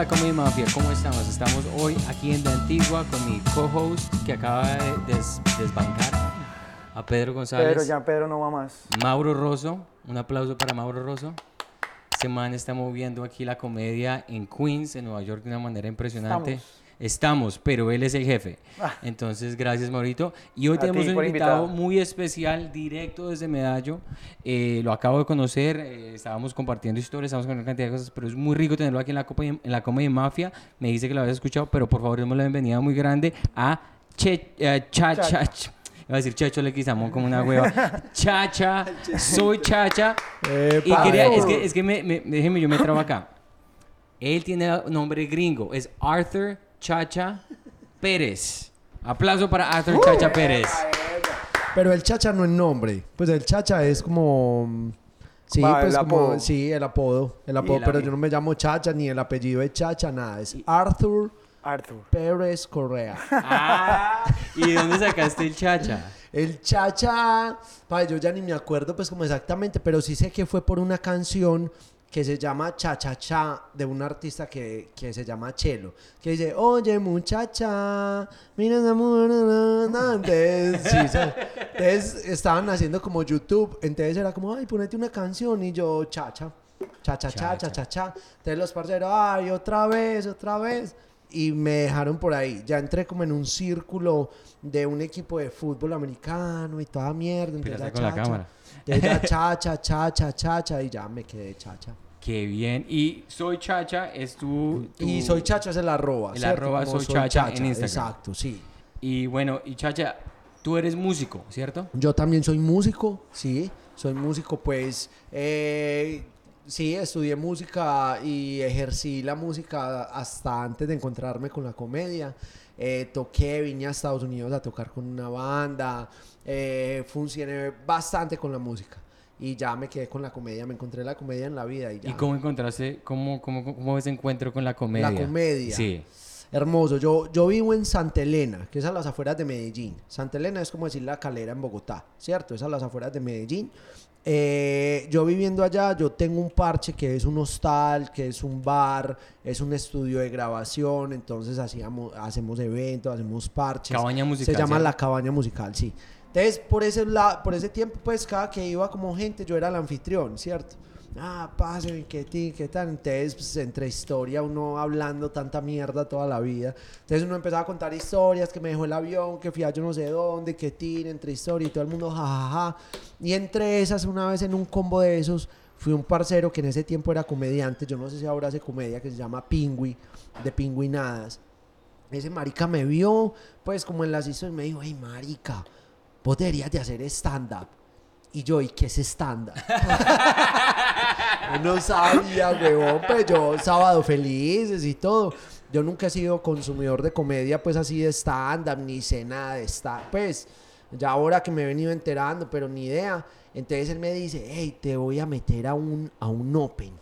la Comedy Mafia, ¿cómo estamos? Estamos hoy aquí en la Antigua con mi co-host que acaba de des- desbancar a Pedro González. Pero ya Pedro no va más. Mauro Rosso, un aplauso para Mauro Rosso. Este man está moviendo aquí la comedia en Queens, en Nueva York, de una manera impresionante. Estamos. Estamos, pero él es el jefe. Ah. Entonces, gracias, Maurito. Y hoy A tenemos un invitado invitado. muy especial, directo desde Medallo. Eh, lo acabo de conocer, eh, estábamos compartiendo historias, estábamos con una cantidad de cosas, pero es muy rico tenerlo aquí en la, Copa, en la Comedy Mafia. Me dice que lo habías escuchado, pero por favor, démosle la bienvenida muy grande a Che, eh, Chacha. Chacha. Iba a decir Checho Leguizamón como una hueva. Chacha, soy Chacha. Y quería, es que, es que me, me- déjeme, yo me trabo acá. Él tiene nombre gringo, es Arthur Chacha Pérez. Aplauso para Arthur Chacha Pérez. Pero el chacha no es nombre. Pues el chacha es como. Sí, Va, pues el como. apodo. Sí, el apodo. El apodo. el pero yo no me llamo chacha ni el apellido es chacha, nada. Es Arthur Arthur. Pérez Correa. Ah, ¿y de dónde sacaste el Chacha? El chacha. Pa, yo ya ni me acuerdo, pues como exactamente. Pero sí sé que fue por una canción que se llama Cha Cha Cha de un artista que, que se llama Chelo. Que dice, oye muchacha, mira esa mujer, na, na, na". Entonces, sí, entonces estaban haciendo como YouTube. Entonces era como, ay, ponete una canción. Y yo, chacha. Cha cha cha cha cha cha. Entonces los parceros, ay, otra vez, otra vez. Y me dejaron por ahí. Ya entré como en un círculo de un equipo de fútbol americano y toda mierda. Entonces con la cámara. Ya chacha, chacha, chacha. Y ya me quedé chacha. Qué bien. Y soy Chacha, es tu... tu- Y soy chacha es el arroba. El ¿cierto? arroba soy chacha en Instagram. Exacto, sí. Y bueno, y Chacha, tú eres músico, ¿cierto? Yo también soy músico, sí, soy músico, pues eh, sí, estudié música y ejercí la música hasta antes de encontrarme con la comedia. Eh, toqué, vine a Estados Unidos a tocar con una banda, eh, funcioné bastante con la música y ya me quedé con la comedia, me encontré la comedia en la vida y ya. ¿Y cómo encontraste, cómo, cómo, cómo ese encuentro con la comedia? La comedia. Sí. Hermoso. Yo, yo vivo en Santa Elena, que es a las afueras de Medellín. Santa Elena es como decir la calera en Bogotá, ¿cierto? Es a las afueras de Medellín. Eh, yo viviendo allá, yo tengo un parche que es un hostal, que es un bar, es un estudio de grabación, entonces hacíamos, hacemos eventos, hacemos parches. Cabaña musical, Se llama. La Cabaña Musical, sí. Entonces, por ese, la, por ese tiempo, pues, cada que iba como gente, yo era el anfitrión, ¿cierto? Ah, pasen, qué ti, qué tal. Entonces, pues, entre historia, uno hablando tanta mierda toda la vida. Entonces, uno empezaba a contar historias, que me dejó el avión, que fui a yo no sé dónde, que tin, entre historia y todo el mundo, jajaja. Y entre esas, una vez en un combo de esos, fui un parcero que en ese tiempo era comediante, yo no sé si ahora hace comedia, que se llama Pingüi, de Pingüinadas. Ese marica me vio, pues como en las historias, me dijo, hey marica, vos deberías de hacer stand-up. Y yo, ¿y qué es? Yo no sabía, huevón, pues yo, sábado felices y todo. Yo nunca he sido consumidor de comedia, pues así de stand-up, ni sé nada de stand Pues, ya ahora que me he venido enterando, pero ni idea. Entonces él me dice, hey, te voy a meter a un, a un open.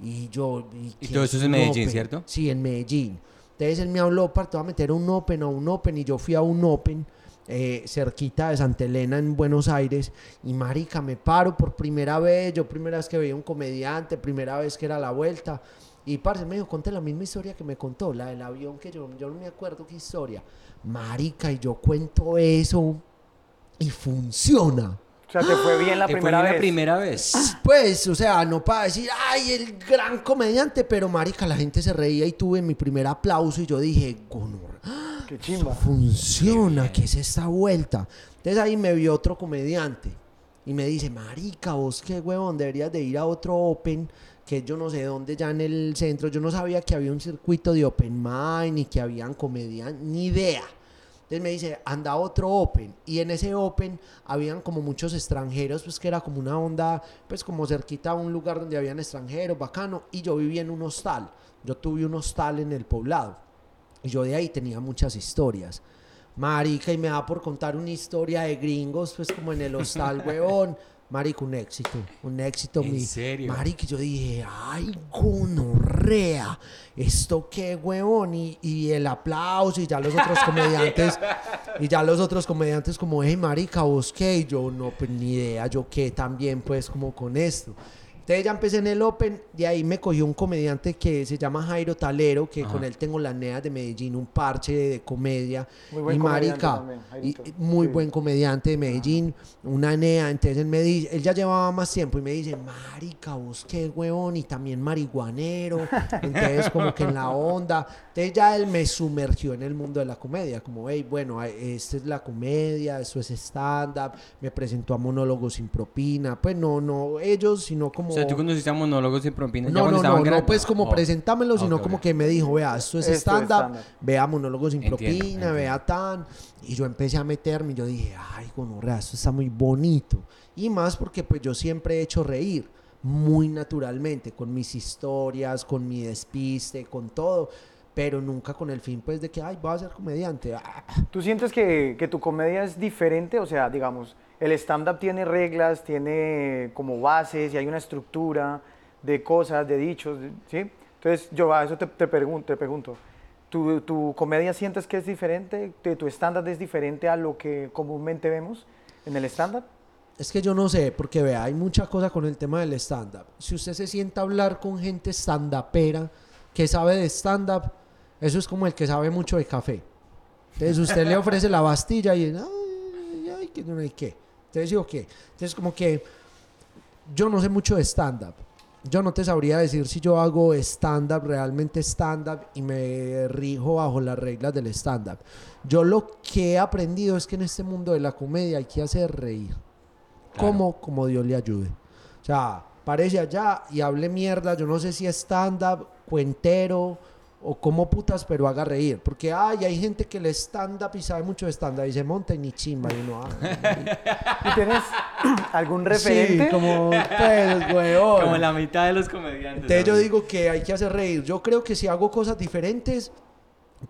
Y yo... Y qué todo eso es en Medellín, open? ¿cierto? Sí, en Medellín. Entonces él me habló para te voy a meter a un open, a un open. Y yo fui a un open eh, cerquita de Santa Elena en Buenos Aires. Y marica, me paro por primera vez. Yo primera vez que veía un comediante, primera vez que era la vuelta. Y parce, me dijo, conté la misma historia que me contó, la del avión que yo, yo no me acuerdo qué historia. Marica, y yo cuento eso y funciona. O sea, te fue bien la ¿Te fue primera bien vez. la primera vez? Pues, o sea, no para decir, ay, el gran comediante, pero marica, la gente se reía y tuve mi primer aplauso y yo dije, gonor, Qué chimba. funciona, ¿qué es esta vuelta? Entonces ahí me vio otro comediante y me dice, marica, vos qué huevón, deberías de ir a otro Open, que yo no sé dónde, ya en el centro, yo no sabía que había un circuito de Open Mind y que habían comediantes, ni idea. Entonces me dice, anda otro Open. Y en ese Open habían como muchos extranjeros, pues que era como una onda, pues como cerquita a un lugar donde habían extranjeros, bacano. Y yo vivía en un hostal. Yo tuve un hostal en el poblado. Y yo de ahí tenía muchas historias. Marica, y me da por contar una historia de gringos, pues como en el hostal, huevón. Marica, un éxito, un éxito. ¿En mi- serio? Marica, yo dije, ay, gonorrea, esto qué huevón. Y, y el aplauso, y ya los otros comediantes, y ya los otros comediantes como, hey, marica, vos qué, y yo no, pues ni idea, yo qué también, pues como con esto. Entonces ya empecé en el Open, de ahí me cogió un comediante que se llama Jairo Talero, que Ajá. con él tengo las neas de Medellín, un parche de comedia. Muy buen y comediante marica, también, y- muy Sí. buen comediante de Medellín, una nea. Entonces él me dice, él ya llevaba más tiempo y me dice, marica, vos qué huevón, y también marihuanero. Entonces como que en la onda. Entonces ya él me sumergió en el mundo de la comedia, como, hey, bueno, esta es la comedia, eso es stand-up, me presentó a monólogos sin propina. Pues no, no ellos, sino como... O sea, tú conociste a monólogos sin propina ya No, cuando no, no, no, pues como Oh. presentámelo, sino como que me dijo, vea, esto es stand-up, vea monólogos sin Entiendo, propina, entiendo. vea tan. Y yo empecé a meterme y yo dije, ay, gonorrea, esto está muy bonito. Y más porque pues yo siempre he hecho reír muy naturalmente, con mis historias, con mi despiste, con todo, pero nunca con el fin pues de que, ay, voy a ser comediante. Ah, ¿Tú sientes que, que tu comedia es diferente? O sea, digamos, el stand-up tiene reglas, tiene como bases y hay una estructura de cosas, de dichos, ¿sí? Entonces, yo a eso te, te pregunto, pregunto. ¿Tu, ¿Tu comedia sientes que es diferente? ¿Tu stand-up es diferente a lo que comúnmente vemos en el stand-up? Es que yo no sé, porque vea, hay mucha cosa con el tema del stand-up. Si usted se sienta a hablar con gente stand-upera que sabe de stand-up, eso es como el que sabe mucho de café. Entonces usted le ofrece la bastilla y ay, ay, que no hay qué. Entonces digo qué. Entonces como que yo no sé mucho de stand-up. Yo no te sabría decir si yo hago stand-up, realmente stand-up, y me rijo bajo las reglas del stand-up. Yo lo que he aprendido es que en este mundo de la comedia hay que hacer reír. Claro. Como, como Dios le ayude. O sea, parece allá y hable mierda. Yo no sé si es stand-up, cuentero o como putas, pero haga reír. Porque ay, hay gente que le stand-up y sabe mucho de stand-up y se monta y ni chimba. Y uno, ay, ¿Y tienes algún referente? Sí, como, pues, weón. Como la mitad de los comediantes. Entonces yo digo que hay que hacer reír. Yo creo que si hago cosas diferentes,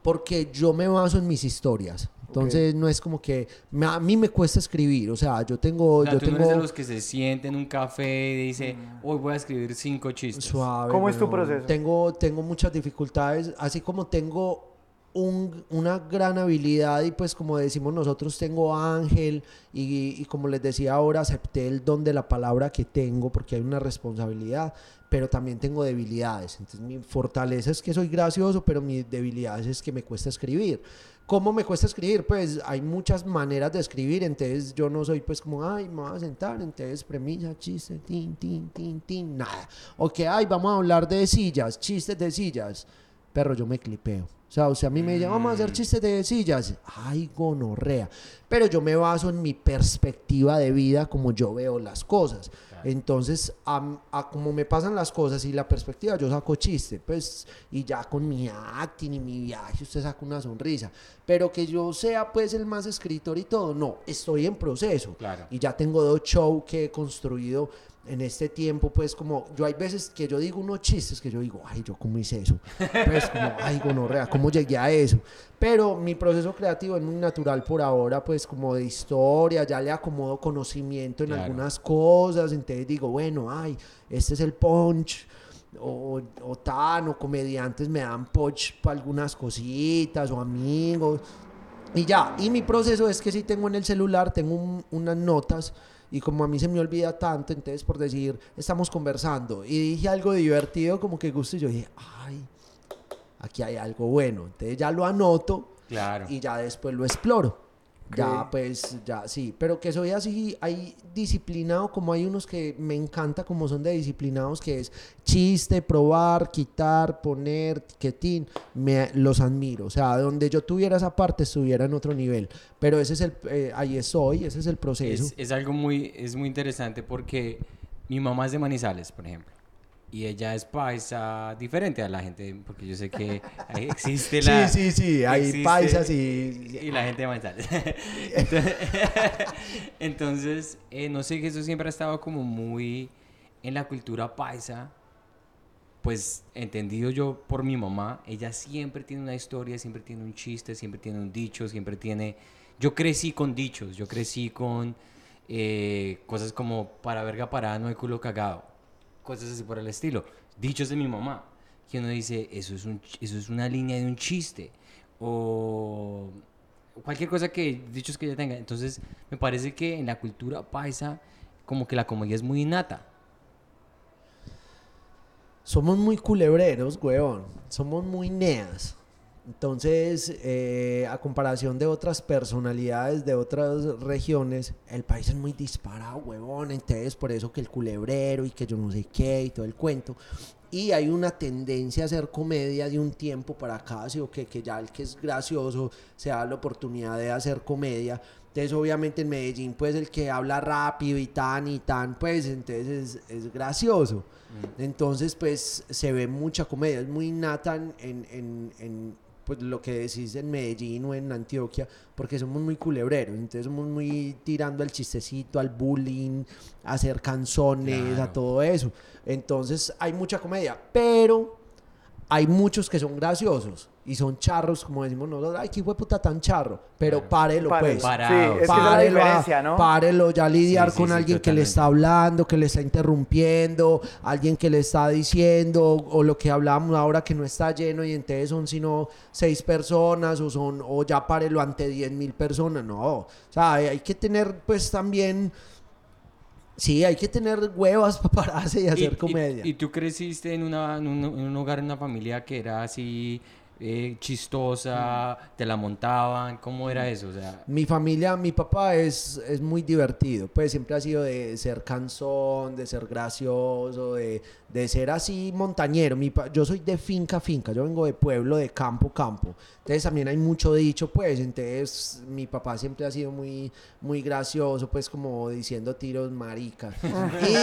porque yo me baso en mis historias. Entonces no es como que me- a mí me cuesta escribir. O sea, yo tengo, O sea, yo tú no tengo eres de los que se siente en un café y dice, hoy voy a escribir cinco chistes. suave. ¿Cómo es tu proceso? Tengo, tengo muchas dificultades, así como tengo un- una gran habilidad y pues como decimos nosotros tengo ángel y, y como les decía ahora acepté el don de la palabra que tengo porque hay una responsabilidad pero también tengo debilidades entonces mi fortaleza es que soy gracioso pero mi debilidad es que me cuesta escribir ¿Cómo me cuesta escribir? Pues hay muchas maneras de escribir, entonces yo no soy pues como, ay, me voy a sentar, entonces premisa, chiste, tin, tin, tin, tin, nada. O que, ay, vamos a hablar de sillas, chistes de sillas. Perro, yo me clipeo. O sea, o sea, a mí me dice, vamos a hacer chistes de sillas. Ay, gonorrea. Pero yo me baso en mi perspectiva de vida, como yo veo las cosas. Entonces, a, a como me pasan las cosas y la perspectiva, yo saco chiste. Pues, y ya con mi acting y mi viaje, usted saca una sonrisa. Pero que yo sea, pues, el más escritor y todo, no. Estoy en proceso. Claro. Y ya tengo dos shows que he construido en este tiempo, pues como yo hay veces que yo digo unos chistes que yo digo, ay, yo cómo hice eso. Pues como, ay, gonorrea, ¿cómo llegué a eso? Pero mi proceso creativo es muy natural por ahora, pues como de historia, ya le acomodo conocimiento en Claro. algunas cosas, entonces digo, bueno, ay, este es el punch. O, o tan, o comediantes me dan punch para algunas cositas, o amigos. Y ya, y mi proceso es que si tengo en el celular, tengo un- unas notas y como a mí se me olvida tanto, entonces por decir, estamos conversando y dije algo divertido como que gusto y yo dije, ay, aquí hay algo bueno. Entonces ya lo anoto Claro. y ya después lo exploro. Ya, pues, ya, sí. Pero que soy así, hay disciplinado, como hay unos que me encanta como son de disciplinados, que es chiste, probar, quitar, poner, tiquetín, me, los admiro. O sea, donde yo tuviera esa parte, estuviera en otro nivel. Pero ese es el, eh, ahí estoy, ese es el proceso. Es, es algo muy, es muy interesante porque mi mamá es de Manizales, por ejemplo. Y ella es paisa diferente a la gente, porque yo sé que ahí existe la... sí, sí, sí, hay existe- paisas y... Y la gente de Manizales. Entonces, entonces, eh, no sé, que eso siempre ha estado como muy en la cultura paisa. Pues entendido yo por mi mamá, ella siempre tiene una historia, siempre tiene un chiste, siempre tiene un dicho, siempre tiene... Yo crecí con dichos, yo crecí con eh, cosas como para verga parada no hay culo cagado, cosas así por el estilo, dichos de mi mamá, que uno dice, eso es, un, eso es una línea de un chiste, o cualquier cosa que, dichos que ella tenga. Entonces, me parece que en la cultura paisa, como que la comedia es muy innata. somos muy culebreros, weón. Somos muy neas. Entonces, eh, a comparación de otras personalidades de otras regiones, el país es muy disparado, huevón. Entonces, por eso que el culebrero y que yo no sé qué y todo el cuento. Y hay una tendencia a hacer comedia de un tiempo para acá, ¿sí? o que, que ya el que es gracioso se da la oportunidad de hacer comedia. Entonces, obviamente en Medellín, pues el que habla rápido y tan y tan, pues entonces es, es gracioso. Entonces, pues se ve mucha comedia, es muy nata en, en, en, pues lo que decís en Medellín o en Antioquia, porque somos muy culebreros, entonces somos muy tirando al chistecito, al bullying, a hacer canzones, a todo eso. Entonces hay mucha comedia, pero hay muchos que son graciosos y son charros, como decimos nosotros, ay, qué hijo de puta tan charro, pero párelo, Párelo. pues. Parado. Sí, es que esa es la Párelo, a- diferencia, ¿no? párelo ya lidiar Sí, sí, con sí, alguien que le está hablando, que le está interrumpiendo, alguien que le está diciendo, o lo que hablábamos ahora que no está lleno y entonces son sino seis personas, o son, o ya párelo ante diez mil personas, no. O sea, hay, hay que tener pues también, sí, hay que tener huevas para pararse y hacer Y- y- comedia. Y, tú creciste en, una, en, un, en un hogar, en una familia que era así eh, chistosa, te la montaban, ¿cómo era eso? O sea, Mi familia, mi papá es, es muy divertido, pues siempre ha sido de ser cansón, de ser gracioso, de, de ser así montañero. Mi pa- yo soy de finca a finca, yo vengo de pueblo, de campo a campo. Entonces también hay mucho dicho, pues, entonces mi papá siempre ha sido muy, muy gracioso, pues como diciendo tiros maricas. y,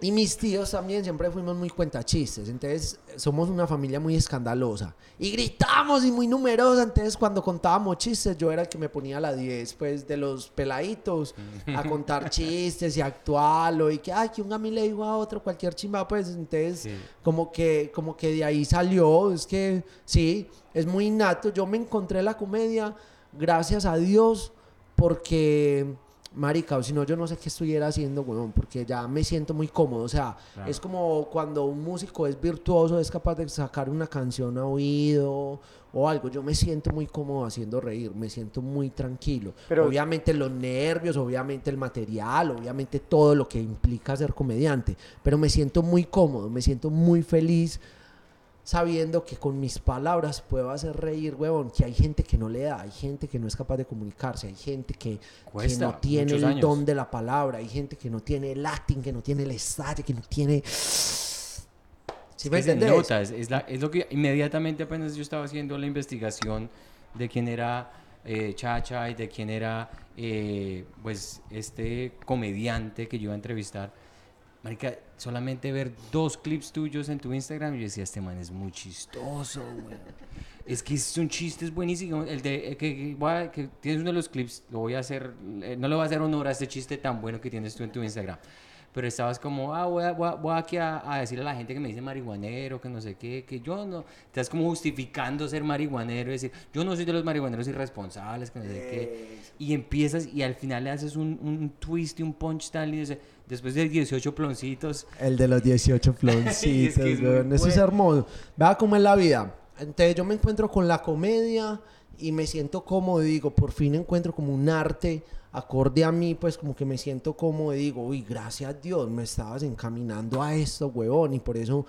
y mis tíos también siempre fuimos muy cuentachistes, entonces somos una familia muy escandalosa. Y gritamos y muy numerosa, entonces cuando contábamos chistes yo era el que me ponía la 10 pues de los peladitos a contar chistes y actuarlo y que ay que un gamín le dijo a otro cualquier chimba pues entonces Sí. como que como que de ahí salió, es que sí, es muy innato. Yo me encontré la comedia gracias a Dios porque Marica, o si no, yo no sé qué estuviera haciendo, weón, porque ya me siento muy cómodo. O sea, Claro. es como cuando un músico es virtuoso, es capaz de sacar una canción a oído o algo. Yo me siento muy cómodo haciendo reír, me siento muy tranquilo. Pero- obviamente los nervios, obviamente el material, obviamente todo lo que implica ser comediante. Pero me siento muy cómodo, me siento muy feliz sabiendo que con mis palabras puedo hacer reír, huevón, que hay gente que no le da, hay gente que no es capaz de comunicarse, hay gente que, que no tiene el años. don de la palabra, hay gente que no tiene el acting, que no tiene el estadio, que no tiene... ¿Sí es me entendés? nota, es, es la- es lo que inmediatamente apenas yo estaba haciendo la investigación de quién era eh, Chacha y de quién era eh, pues este comediante que yo iba a entrevistar. Marica, solamente ver dos clips tuyos en tu Instagram, yo decía, este man es muy chistoso, güey. Es que son chistes buenísimos. El de eh, que, que a- que tienes uno de los clips, lo voy a hacer, eh, no le voy a hacer honor a este chiste tan bueno que tienes tú en tu Instagram. Pero estabas como, ah, voy, a, voy, a- voy aquí a, decirle a la gente que me dice marihuanero, que no sé qué, que yo no. Estás como justificando ser marihuanero, decir, yo no soy de los marihuaneros irresponsables, que no sé qué. Y empiezas y al final le haces un, un twist y un punch tal y dice, después de 18 ploncitos, El de los 18 Y floncitos, es que. Eso es hermoso. Vea cómo es la vida. Entonces yo me encuentro con la comedia y me siento cómodo y digo, por fin encuentro como un arte acorde a mí, pues como que me siento cómodo y digo, uy, gracias a Dios, me estabas encaminando a esto, huevón, y por eso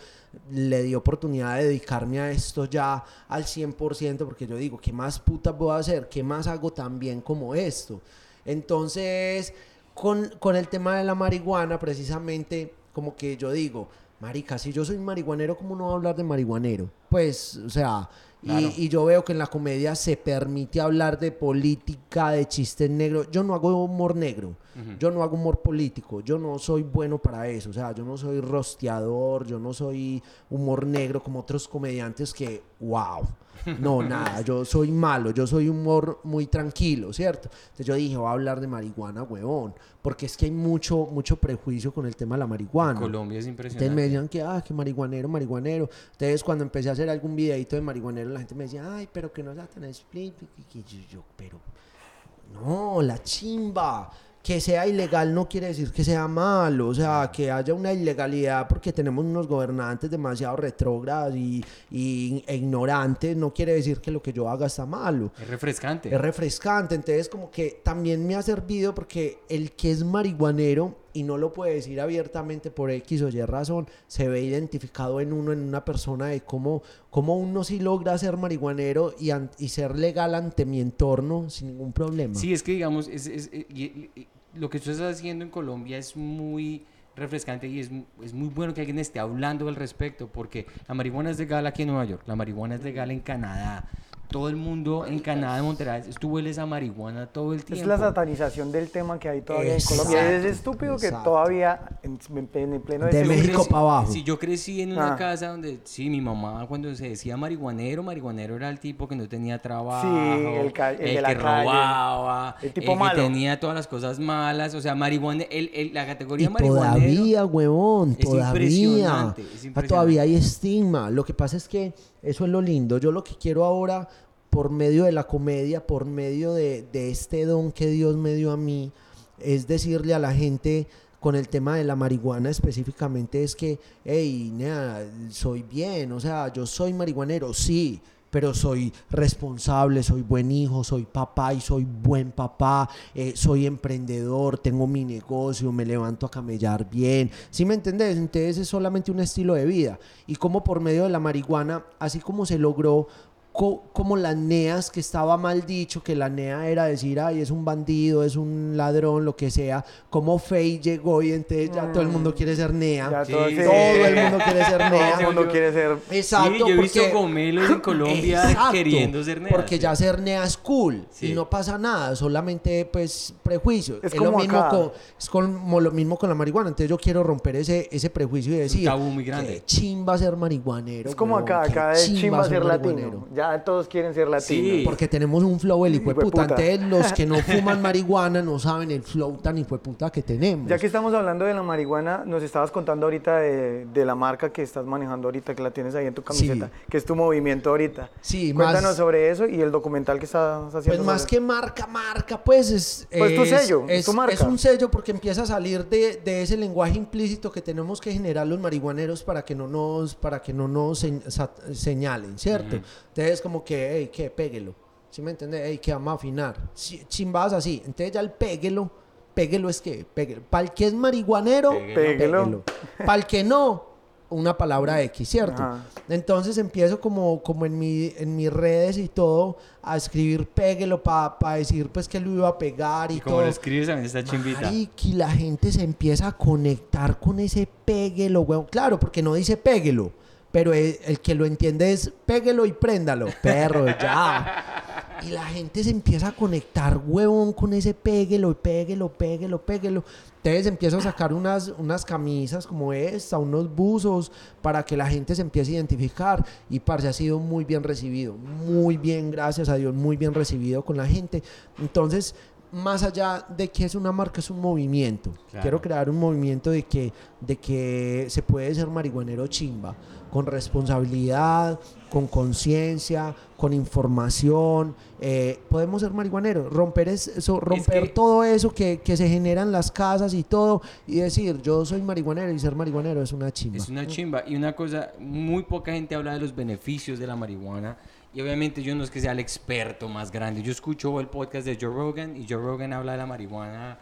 le di oportunidad de dedicarme a esto ya al 100%, porque yo digo, ¿qué más puta puedo hacer? ¿Qué más hago tan bien como esto? Entonces, con, con el tema de la marihuana, precisamente, como que yo digo, marica, si yo soy marihuanero, ¿cómo no voy a hablar de marihuanero? Pues, o sea, y- y, yo veo que en la comedia se permite hablar de política, de chistes negros. Yo no hago humor negro, yo no hago humor político, yo no soy bueno para eso, o sea, yo no soy rosteador, yo no soy humor negro como otros comediantes que, wow. No, nada, yo soy malo, yo soy humor muy tranquilo, ¿cierto? Entonces yo dije, voy a hablar de marihuana, huevón, porque es que hay mucho, mucho prejuicio con el tema de la marihuana. Colombia es Entonces impresionante. me decían que, ah, que marihuanero, marihuanero. Entonces cuando empecé a hacer algún videito de marihuanero, la gente me decía, ay, pero que no sea tan split. Y yo, yo, pero, no, la chimba. Que sea ilegal no quiere decir que sea malo, o sea, que haya una ilegalidad porque tenemos unos gobernantes demasiado retrógrados y, y- e ignorantes, no quiere decir que lo que yo haga está malo. Es refrescante. Es refrescante, entonces como que también me ha servido porque el que es marihuanero y no lo puede decir abiertamente por X o Y razón, se ve identificado en uno, en una persona de cómo, cómo uno sí logra ser marihuanero y, y ser legal ante mi entorno sin ningún problema. Sí, es que digamos, es, es- eh, y- y- lo que tú estás haciendo en Colombia es muy refrescante y es, es muy bueno que alguien esté hablando al respecto, porque la marihuana es legal aquí en Nueva York, la marihuana es legal en Canadá. Todo el mundo en Canadá, en Monterrey, tú hueles a marihuana todo el tiempo. Es la satanización del tema que hay todavía en Colombia. Es Exacto, estúpido que todavía en, en- en pleno De siglo México XXI, pa' abajo. Si yo crecí en una Ah. casa donde, sí, mi mamá cuando se decía marihuanero, marihuanero era el tipo que no tenía trabajo, el ca- el de la que calle, robaba, el tipo que malo. tenía todas las cosas malas, o sea, marihuana, el, el- la Y categoría marihuanero. todavía, huevón, es todavía. impresionante, es Ah, impresionante. Todavía hay estigma. Lo que pasa es que eso es lo lindo. Yo lo que quiero ahora, por medio de la comedia, por medio de, de este don que Dios me dio a mí, es decirle a la gente con el tema de la marihuana específicamente, es que, hey, nea, soy bien, o sea, yo soy marihuanero, sí. Pero soy responsable, soy buen hijo, soy papá y soy buen papá, eh, soy emprendedor, tengo mi negocio, me levanto a camellar bien. ¿Sí me entendés? Entonces es solamente un estilo de vida. Y como por medio de la marihuana, así como se logró como las neas, que estaba mal dicho, que la nea era decir, ay, es un bandido, es un ladrón, lo que sea, como Faye llegó y entonces ya todo el mundo quiere ser nea. Ya Sí, todo, sí. Todo el mundo quiere ser Todo nea. el mundo quiere ser. Exacto, sí, yo he visto porque- gomelos en Colombia Exacto, queriendo ser neas. Porque ya ser nea es cool Sí. y no pasa nada, solamente pues prejuicio. Es lo como mismo acá. con, es como lo mismo con la marihuana. Entonces yo quiero romper ese, ese prejuicio y un decir tabú muy grande. que chimba ser marihuanero. Es como acá, acá es chimba ser marihuanero. latino. Ya todos quieren ser latinos. Sí. Porque tenemos un flow el hijo de puta. Hijueputa. Entonces los que no fuman marihuana no saben el flow tan hijo de puta que tenemos. Ya que estamos hablando de la marihuana, nos estabas contando ahorita de, de la marca que estás manejando ahorita, que la tienes ahí en tu camiseta, Sí. que es tu movimiento ahorita. Sí, Cuéntanos más- sobre eso y el documental que estás haciendo. Pues más sobre que marca, marca, pues es... Pues tu es- sello, es, tu marca. es un sello porque empieza a salir de, de ese lenguaje implícito que tenemos que generar los marihuaneros para que no nos, para que no nos señalen, ¿cierto? Entonces como que, hey, que péguelo, ¿sí me entiendes? Hey, que vamos a afinar, chimbadas así. Entonces ya el péguelo, péguelo es que, péguelo. Para el que es marihuanero, Péguelo. péguelo. Para el que no, una palabra X, ¿cierto? Ajá. Entonces empiezo como, como en, mi, en mis redes y todo a escribir péguelo para decir pues que lo iba a pegar y, Y como todo. lo escribes también está chimbita. Mariqui, la gente se empieza a conectar con ese péguelo, weón. Claro, porque no dice péguelo, pero el, el que lo entiende es péguelo y préndalo, perro, ya. Y la gente se empieza a conectar, huevón, con ese péguelo, péguelo, péguelo, péguelo. Entonces empiezo a sacar unas, unas camisas como esta, unos buzos, para que la gente se empiece a identificar. Y parce, ha sido muy bien recibido, muy bien, gracias a Dios, muy bien recibido con la gente. Entonces, más allá de que es una marca, es un movimiento. Claro. Quiero crear un movimiento de que, de que se puede ser marihuanero chimba, con responsabilidad, con conciencia, con información. eh, podemos ser marihuaneros, romper, es- eso, romper que- todo eso que, que se genera en las casas y todo, y decir, yo soy marihuanero y ser marihuanero es una chimba. Es una chimba. Y una cosa, muy poca gente habla de los beneficios de la marihuana. Y obviamente yo no es que sea el experto más grande. Yo escucho el podcast de Joe Rogan y Joe Rogan habla de la marihuana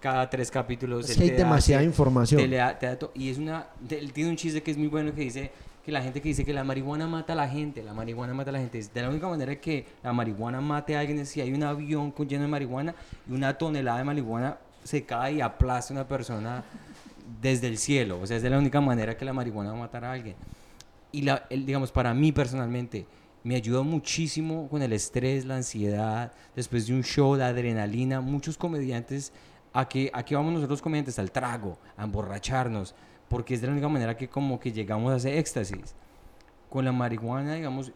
cada tres capítulos. Es que hay da- demasiada te- información. te da- te da y es una... él tiene un chiste que es muy bueno que dice que la gente que dice que la marihuana mata a la gente, la marihuana mata a la gente. De la única manera que la marihuana mate a alguien es si hay un avión con lleno de marihuana y una tonelada de marihuana se cae y aplasta a una persona desde el cielo. O sea, es de la única manera que la marihuana va a matar a alguien. Y la, el- digamos, para mí personalmente, me ayudó muchísimo con el estrés, la ansiedad, después de un show, la adrenalina. Muchos comediantes, ¿a qué, a qué vamos nosotros comediantes? Al trago, a emborracharnos, porque es de la única manera que como que llegamos a ese éxtasis. Con la marihuana, digamos,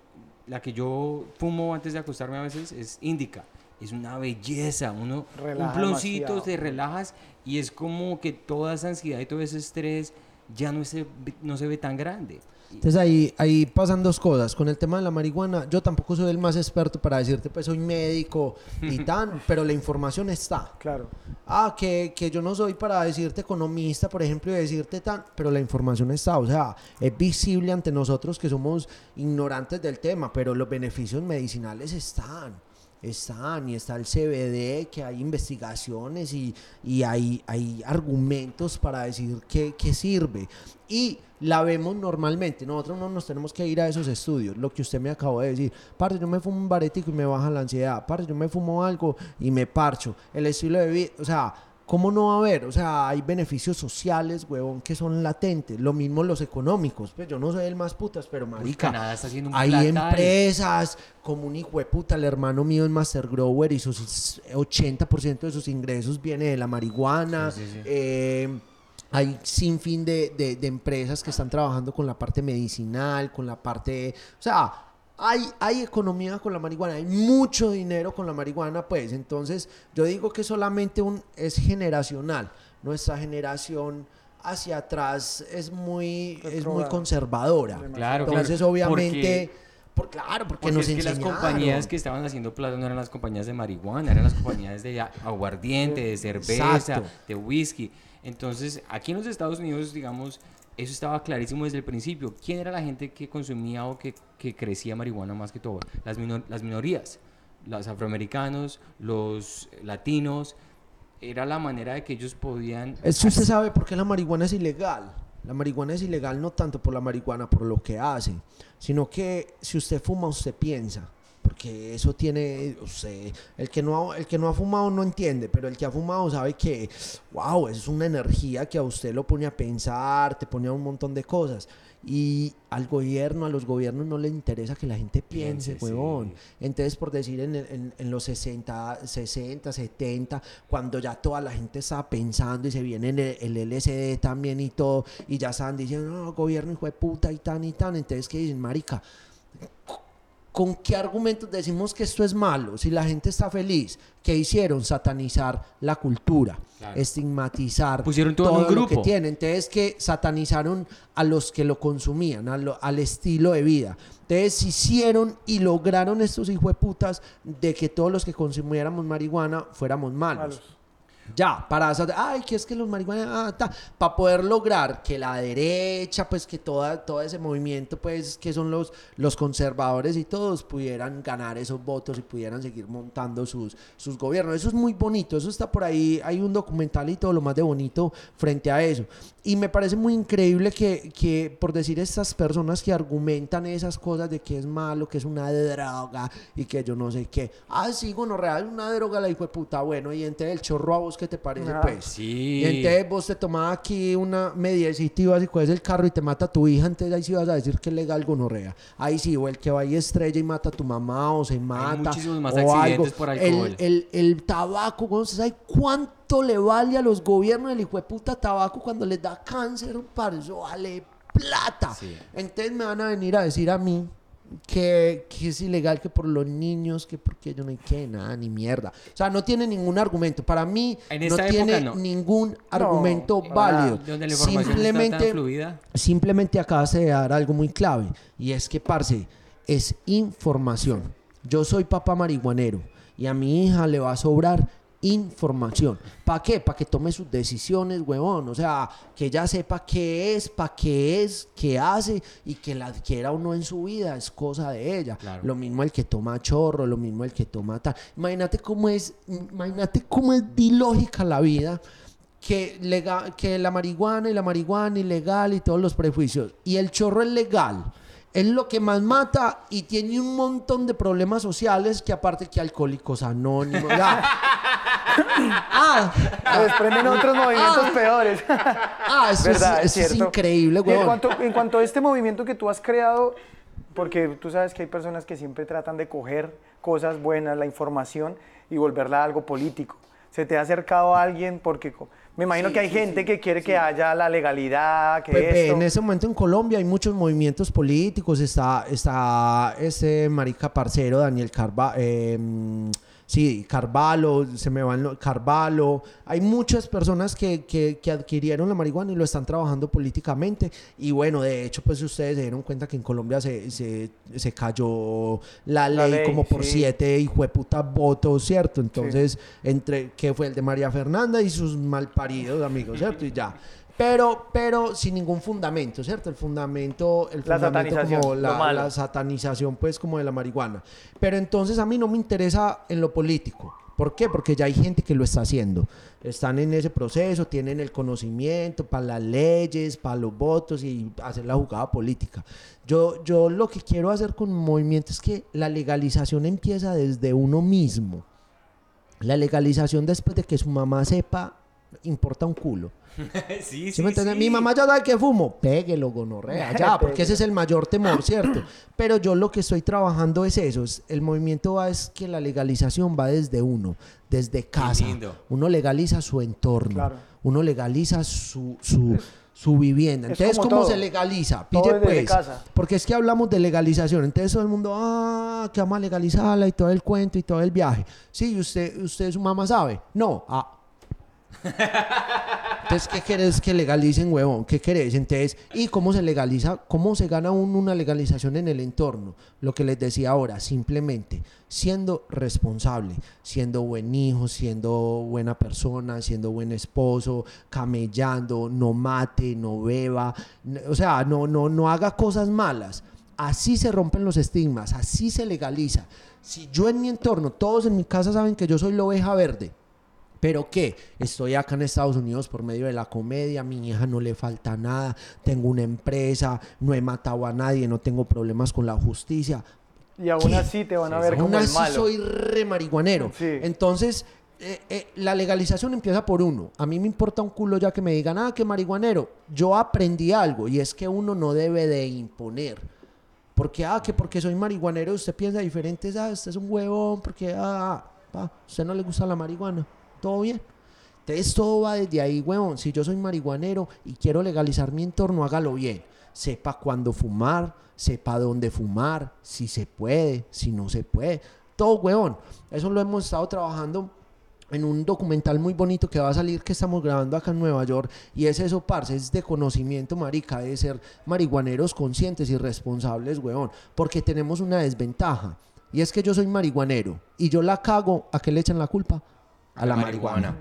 la que yo fumo antes de acostarme a veces es índica. Es una belleza, uno, Relaja un ploncito, demasiado. te relajas y es como que toda esa ansiedad y todo ese estrés ya no se, no se ve tan grande. Entonces ahí, ahí pasan dos cosas. Con el tema de la marihuana, yo tampoco soy el más experto para decirte, pues soy médico y tan, pero la información está. Claro. Ah, que, que yo no soy para decirte economista, por ejemplo, y decirte tan, pero la información está. O sea, es visible ante nosotros que somos ignorantes del tema, pero los beneficios medicinales están. Están y está el CBD, que hay investigaciones y, y hay, hay argumentos para decir que, que sirve. Y la vemos normalmente. Nosotros no nos tenemos que ir a esos estudios. Lo que usted me acabó de decir. Parce, yo me fumo un baretico y me baja la ansiedad. Parce, yo me fumo algo y me parcho. El estilo de vida, o sea, ¿cómo no va a haber? O sea, hay beneficios sociales, huevón, que son latentes. Lo mismo los económicos. Pues yo no soy el más putas, pero marica. Canadá está haciendo un hay empresas como un hijo de puta. El hermano mío es Master Grower y sus 80% de sus ingresos viene de la marihuana. Sí, sí, sí. Eh, hay sin fin de, de- de empresas que están trabajando con la parte medicinal, con la parte... O sea, hay, hay economía con la marihuana, hay mucho dinero con la marihuana, pues. Entonces, yo digo que solamente un, es generacional. Nuestra generación hacia atrás es muy, es muy conservadora. Claro, Entonces, claro, obviamente... por, claro, porque, Porque nos es que las compañías que estaban haciendo plata no eran las compañías de marihuana, eran las compañías de aguardiente, de cerveza, Exacto. de whisky. Entonces, aquí en los Estados Unidos, digamos, eso estaba clarísimo desde el principio. ¿Quién era la gente que consumía o que, que crecía marihuana más que todo? Las, minor- las minorías, los afroamericanos, los latinos. Era la manera de que ellos podían... Es que usted sabe por qué la marihuana es ilegal. La marihuana es ilegal no tanto por la marihuana, por lo que hace, sino que si usted fuma, usted piensa. Porque eso tiene, usted, el que, no ha, el que no ha fumado no entiende, pero el que ha fumado sabe que, wow, es una energía que a usted lo pone a pensar, te pone a un montón de cosas. Y al gobierno, a los gobiernos no les interesa que la gente piense, Piense, huevón. sí. Entonces, por decir, en, en- en los 60, 60, 70, cuando ya toda la gente estaba pensando y se viene en el, el LSD también y todo, y ya estaban diciendo, no, gobierno hijo de puta y tan y tan, entonces que dicen, marica, ¿con qué argumentos decimos que esto es malo? Si la gente está feliz, ¿qué hicieron? Satanizar la cultura, Claro. estigmatizar Pusieron todo en un lo que grupo. tiene. Entonces que satanizaron a los que lo consumían, a lo- al estilo de vida. Entonces hicieron y lograron estos hijueputas de que todos los que consumiéramos marihuana fuéramos malos. Malos. Ya, para esa- ay, que es que los marihuana, ah, para poder lograr que la derecha, pues que toda, todo ese movimiento, pues que son los, los conservadores y todos pudieran ganar esos votos y pudieran seguir montando sus, sus gobiernos. Eso es muy bonito, eso está por ahí, hay un documental y todo lo más de bonito frente a eso. Y me parece muy increíble que, que por decir estas personas que argumentan esas cosas de que es malo, que es una droga y que yo no sé qué. Ah, sí, bueno, real, una droga la hijo de puta, bueno, y entonces el chorro a vos, ¿qué te parece, Ah, pues? Sí. Y entonces vos te tomás aquí una mediecita y vas y coges el carro y te mata a tu hija, entonces ahí sí vas a decir que es legal gonorrea. Ahí sí, o el que va y estrella y mata a tu mamá o se mata. muchísimos más o accidentes algo. por El- alcohol. El, el tabaco, ¿usted sabe cuánto le vale a los gobiernos el hijo de puta tabaco cuando les da cáncer? Para eso vale plata. Sí. Entonces me van a venir a decir a mí que, que es ilegal que por los niños, que porque yo no hay que nada, ni mierda. O sea, no tiene ningún argumento. Para mí En no tiene no. ningún argumento para válido. Donde la información está tan Simplemente, fluida. simplemente acabas de dar algo muy clave. Y es que, parce, es información. Yo soy papá marihuanero y a mi hija le va a sobrar información. ¿Para qué? Para que tome sus decisiones, huevón. O sea, que ella sepa qué es, para qué es, qué hace y que la adquiera o no en su vida es cosa de ella. Claro. Lo mismo el que toma chorro, lo mismo el que toma tal. Imagínate cómo es, imagínate cómo es de ilógica la vida que, lega- que la marihuana y la marihuana ilegal y todos los prejuicios. Y el chorro es legal. Es lo que más mata y tiene un montón de problemas sociales que aparte que alcohólicos anónimos. ya. ah, Se desprenden otros movimientos peores. ah, eso, ¿Verdad? es, Es eso es increíble, Y en cuanto, en cuanto a este movimiento que tú has creado, porque tú sabes que hay personas que siempre tratan de coger cosas buenas, la información, y volverla a algo político. ¿Se te ha acercado a alguien? Porque me imagino Sí, que hay sí, gente sí, que quiere que haya la legalidad, que Pepe, esto... en ese momento en Colombia hay muchos movimientos políticos. Está, está ese marica parcero Daniel Carva, eh, sí, Carvalho, se me van los- Carvalho. Hay muchas personas que, que, que adquirieron la marihuana y lo están trabajando políticamente. Y bueno, de hecho, pues ustedes se dieron cuenta que en Colombia se, se, se cayó la ley, La ley, como por sí. siete hijueputas votos, ¿cierto? Entonces, entre que fue el de María Fernanda y sus malparidos amigos, ¿cierto? Y ya. Pero, pero sin ningún fundamento, ¿cierto? El fundamento, el La fundamento satanización, como la, satanización, pues, como de la marihuana. Pero entonces a mí no me interesa en lo político. ¿Por qué? Porque ya hay gente que lo está haciendo. Están en ese proceso, tienen el conocimiento para las leyes, para los votos y hacer la jugada política. Yo, yo lo que quiero hacer con movimiento es que la legalización empieza desde uno mismo. La legalización después de que su mamá sepa importa un culo. sí, ¿Sí me entiendes? Mi mamá ya sabe que fumo. Péguelo, gonorrea, ya, porque ese es el mayor temor, ¿cierto? Pero yo lo que estoy trabajando es eso. es- el movimiento va es que la legalización va desde uno, desde casa. lindo. Uno legaliza su entorno. Claro. Uno legaliza su, su, su vivienda. es Entonces, como ¿cómo todo. se legaliza? Todo Pille desde pues. casa. Porque es que hablamos de legalización. Entonces todo el mundo, ah, que vamos a legalizarla y todo el cuento y todo el viaje. Sí, ¿y usted, usted su mamá sabe. No, ah. Entonces, ¿qué querés que legalicen, huevón? ¿Qué querés? Entonces, ¿y cómo se legaliza? ¿Cómo se gana una legalización en el entorno? Lo que les decía ahora, simplemente siendo responsable, siendo buen hijo, siendo buena persona, siendo buen esposo, camellando, no mate, no beba, o sea, no, no, no haga cosas malas. Así se rompen los estigmas, así se legaliza. Si yo en mi entorno, todos en mi casa saben que yo soy la oveja verde, pero qué, estoy acá en Estados Unidos por medio de la comedia, a mi hija no le falta nada, tengo una empresa, no he matado a nadie, no tengo problemas con la justicia. Y aún ¿Qué? así te van a Sí, ver Aún como el así malo. soy re marihuanero. Sí. Entonces, eh, eh, la legalización empieza por uno. A mí me importa un culo ya que me digan, ah, que marihuanero. Yo aprendí algo y es que uno no debe de imponer. Porque, ah, que porque soy marihuanero usted piensa diferente, ah, usted es un huevón, porque, ah, ah, a usted no le gusta la marihuana. ¿Todo bien? Entonces todo va desde ahí, huevón. Si yo soy marihuanero y quiero legalizar mi entorno, hágalo bien. Sepa cuándo fumar, sepa dónde fumar, si se puede, si no se puede. Todo, huevón. Eso lo hemos estado trabajando en un documental muy bonito que va a salir que estamos grabando acá en Nueva York y es eso, parce, es de conocimiento, marica, de ser marihuaneros conscientes y responsables, weón, porque tenemos una desventaja y es que yo soy marihuanero y yo la cago, ¿a qué le echan la culpa? A, la, marihuana.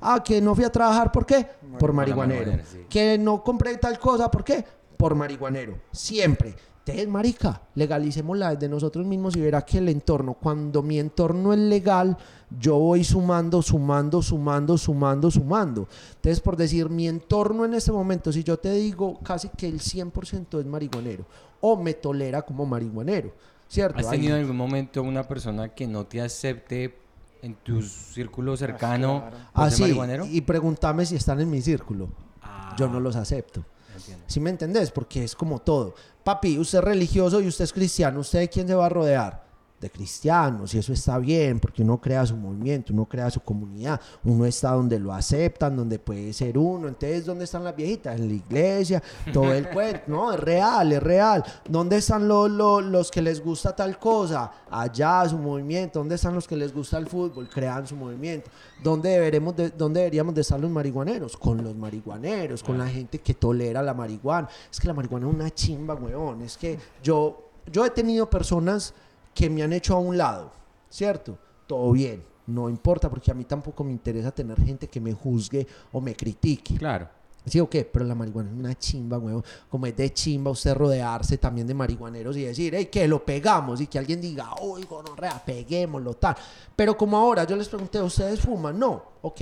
Ah, que no fui a trabajar, ¿por qué? Por marihuanero. sí. Que no compré tal cosa, ¿por qué? Por marihuanero. Siempre. Entonces, marica, legalicémosla desde nosotros mismos y verá que el entorno, cuando mi entorno es legal, yo voy sumando, sumando, sumando, sumando, sumando. Entonces, por decir, mi entorno en este momento, si yo te digo casi que el 100% es marihuanero o me tolera como marihuanero, ¿cierto? ¿Has tenido en algún momento una persona que no te acepte en tu círculo cercano claro. por Ah, sí, marihuanero? y pregúntame si están en mi círculo. Ah, Yo no los acepto. entiendo. ¿Sí me entendés? Porque es como todo. Papi, usted es religioso y usted es cristiano. ¿Usted de quién se va a rodear? De cristianos. Y eso está bien, porque uno crea su movimiento, uno crea su comunidad. Uno está donde lo aceptan, donde puede ser uno. Entonces, ¿dónde están las viejitas? En la iglesia, todo el cuento. No, es real, es real. ¿Dónde están los, los, los que les gusta tal cosa? Allá, su movimiento. ¿Dónde están los que les gusta el fútbol? Crean su movimiento. ¿Dónde, deberemos de- dónde deberíamos de estar los marihuaneros? Con los marihuaneros, con la gente que tolera la marihuana. Es que la marihuana es una chimba, weón. Es que yo, yo he tenido personas que me han hecho a un lado, ¿cierto? Todo bien, no importa, porque a mí tampoco me interesa tener gente que me juzgue o me critique. Claro. ¿Sí o qué? Pero la marihuana es una chimba, weón. Como es de chimba usted rodearse también de marihuaneros y decir, hey, que lo pegamos y que alguien diga, uy, gonorrea, peguémoslo, tal. Pero como ahora yo les pregunté, ¿ustedes fuman? No, ok.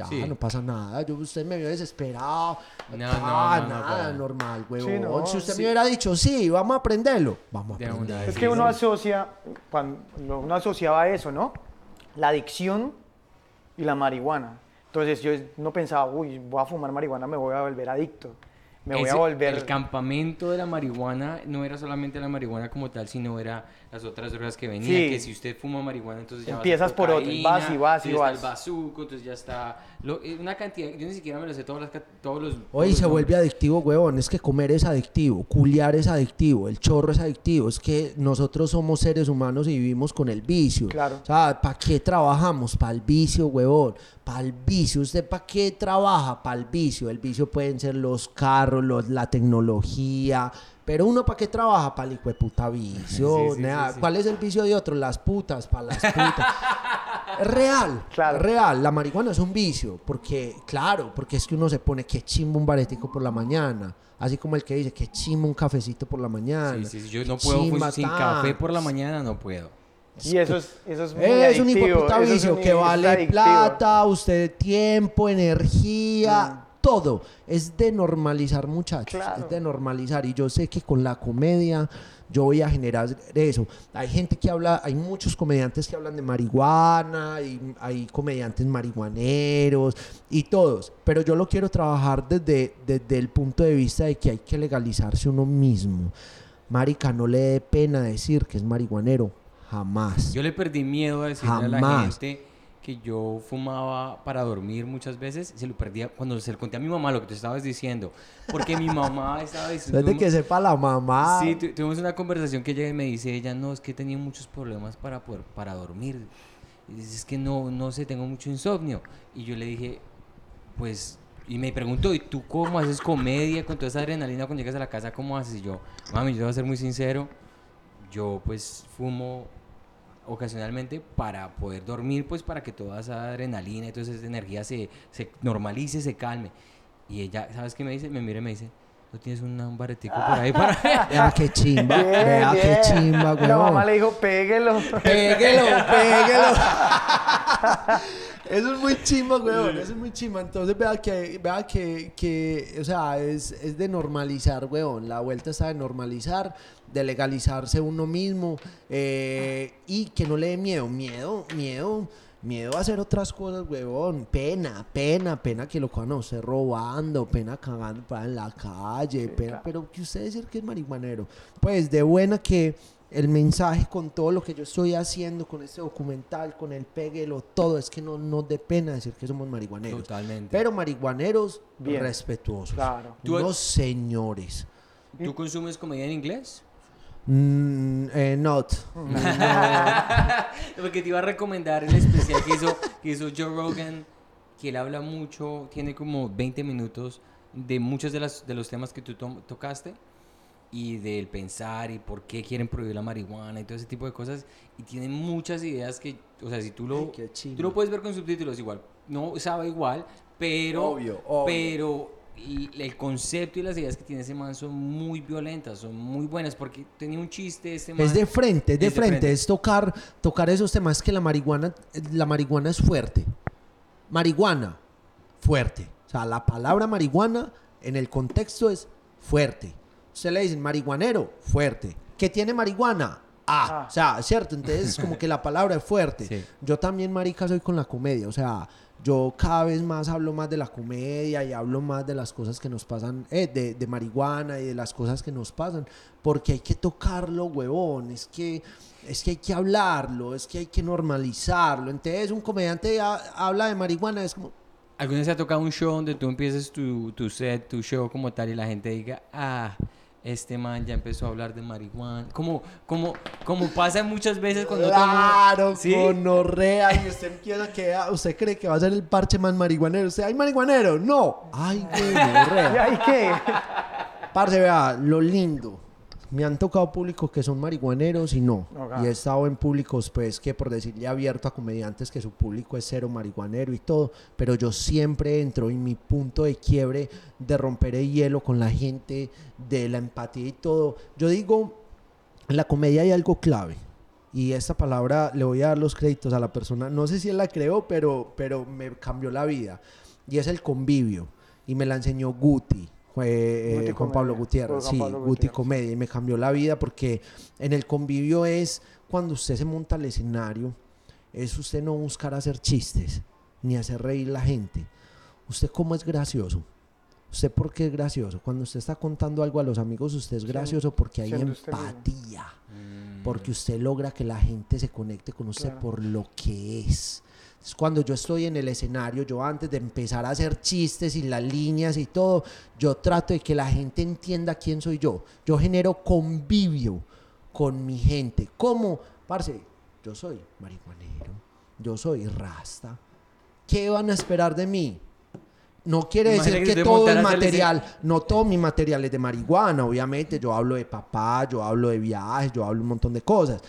Ya, Sí. no pasa nada. Yo, usted me vio desesperado. No, Ah, no, no, no, nada, pero- normal, huevón. Sí, no, si usted sí. me hubiera dicho, sí, vamos a aprenderlo, vamos a De aprenderlo. Es que uno asocia, cuando uno asociaba eso, ¿no? La adicción y la marihuana. Entonces yo no pensaba, uy, voy a fumar marihuana, me voy a volver adicto. Me voy Ese- a volver... El campamento de la marihuana no era solamente la marihuana como tal, sino era las otras drogas que venían. Sí. Que si usted fuma marihuana, entonces ya vas a Empiezas por otro, vas y vas y vas. está el bazuco, entonces ya está lo- eh, una cantidad. Yo ni siquiera me lo sé todos los. Hoy todos los se vuelve adictivo, huevón. Es que comer es adictivo, culiar es adictivo, el chorro es adictivo. Es que nosotros somos seres humanos y vivimos con el vicio. Claro. O sea, ¿para qué trabajamos? Para el vicio, huevón. Para el vicio. ¿Usted para qué trabaja? Para el vicio. El vicio pueden ser los carros, los, la tecnología. Pero uno para qué trabaja? Para el hijo de puta vicio. Sí, sí, nea. sí, sí. ¿Cuál es el vicio de otro? Las putas, para las putas. Es real, Claro. es real. La marihuana es un vicio, porque, claro, porque es que uno se pone que chimbo un baretico por la mañana. Así como el que dice que chimbo un cafecito por la mañana. Sí, sí, sí, yo no puedo chimba pues, sin tan. café por la mañana, no puedo. Y eso es, eso es muy Es un hijo de adictivo, puta eso es vicio un- que vale adictivo. plata, usted tiempo, energía, Mm. Todo. Es de normalizar, muchachos. Claro. Es de normalizar. Y yo sé que con la comedia yo voy a generar eso. Hay gente que habla, hay muchos comediantes que hablan de marihuana, y hay comediantes marihuaneros y todos. Pero yo lo quiero trabajar desde, desde el punto de vista de que hay que legalizarse uno mismo. Marica, no le dé pena decir que es marihuanero. Jamás. Yo le perdí miedo a decirle a la gente que yo fumaba para dormir muchas veces. Se lo perdía cuando se lo conté a mi mamá lo que te estabas diciendo. Porque mi mamá estaba diciendo... Desde que sepa la mamá. Sí, tu- tuvimos una conversación que ella me dice, ella no, es que tenía muchos problemas para poder, para dormir. Y es que no, no sé, tengo mucho insomnio. Y yo le dije, pues, y me preguntó, ¿y tú cómo haces comedia con toda esa adrenalina cuando llegas a la casa? ¿Cómo haces? Y yo, mami, yo te voy a ser muy sincero, yo pues fumo ocasionalmente para poder dormir, pues para que toda esa adrenalina y toda esa energía se, se normalice, se calme. Y ella, ¿sabes qué me dice? Me mira y me dice, ¿no tienes una- un baretico por ahí para...? Vea qué chimba. Bien, Vea qué chimba, La mamá le dijo, péguelo. Péguelo, péguelo. Eso es muy chimba, weón. Eso es muy chimba. Entonces, vea que, vea que, que o sea, es, es de normalizar, weón. La vuelta está de normalizar, de legalizarse uno mismo eh, y que no le dé miedo. Miedo, miedo. Miedo a hacer otras cosas, weón. Pena, pena, pena que lo cojan a usted robando, pena cagando para en la calle, pena, claro. pero que usted decir que es marihuanero. Pues de buena que el mensaje con todo lo que yo estoy haciendo, con este documental, con el péguelo, todo, es que no nos dé pena decir que somos marihuaneros. Totalmente. Pero marihuaneros Bien. respetuosos. Claro. Tú- Unos señores. ¿Tú consumes comedia en inglés? Mm, eh, not. Porque te iba a recomendar el especial que hizo, que hizo Joe Rogan, que él habla mucho, tiene como 20 minutos de muchos de, las, de los temas que tú to- tocaste y del pensar y por qué quieren prohibir la marihuana y todo ese tipo de cosas. Y tiene muchas ideas que, o sea, si tú lo, Ay, tú lo puedes ver con subtítulos igual, no sabe igual, pero, Obvio, obvio. pero y el concepto y las ideas que tiene ese man son muy violentas, son muy buenas, porque tenía un chiste este man. Es de frente, es de Es de frente, frente. es tocar, tocar esos temas que la marihuana, la marihuana es fuerte. Marihuana, fuerte. O sea, la palabra marihuana en el contexto es fuerte. Usted le dicen marihuanero, fuerte. ¿Qué tiene marihuana? Ah, Ah. o sea, cierto, entonces es como que la palabra es fuerte. Sí. Yo también, marica, soy con la comedia, o sea, yo cada vez más hablo más de la comedia y hablo más de las cosas que nos pasan, eh, de, de marihuana y de las cosas que nos pasan, porque hay que tocarlo, huevón, es que, es que hay que hablarlo, es que hay que normalizarlo. Entonces, un comediante ha- habla de marihuana, es como, ¿Alguna vez te ha tocado un show donde tú empieces tu, tu set, tu show como tal y la gente diga, ah, este man ya empezó a hablar de marihuana? Como, como, como pasa muchas veces cuando Claro, ¿Sí? gonorrea, y usted empieza que ah, usted cree que va a ser el parche más marihuanero. Usted, ¿hay marihuanero? No. Ay, ¿Y gonorrea. ahí qué? Parce, vea, lo lindo. Me han tocado públicos que son marihuaneros y no. Ok. Y he estado en públicos, pues, que por decirle abierto a comediantes que su público es cero marihuanero y todo. Pero yo siempre entro en mi punto de quiebre de romper el hielo con la gente, de la empatía y todo. Yo digo, en la comedia hay algo clave. Y esta palabra le voy a dar los créditos a la persona. No sé si él la creó, pero, pero me cambió la vida. Y es el convivio. Y me la enseñó Guti. Fue eh, Guti Juan Pablo. Gutiérrez. Sí, Pablo Guti Gutiérrez. Comedia. Y me cambió la vida porque en el convivio es cuando usted se monta al escenario. Es usted no buscar hacer chistes ni hacer reír la gente. Usted cómo es gracioso. ¿Usted por qué es gracioso? Cuando usted está contando algo a los amigos, usted es gracioso porque hay empatía Mm. porque usted logra que la gente se conecte con usted Claro. por lo que es. Es cuando yo estoy en el escenario, yo antes de empezar a hacer chistes y las líneas y todo, yo trato de que la gente entienda quién soy yo. Yo genero convivio con mi gente. ¿Cómo? Parce, yo soy marihuanero, yo soy rasta. ¿Qué van a esperar de mí? No quiere decir que que usted todo el ese- material, no todo mi material es de marihuana, obviamente. Yo hablo de papá, yo hablo de viajes, yo hablo un montón de cosas.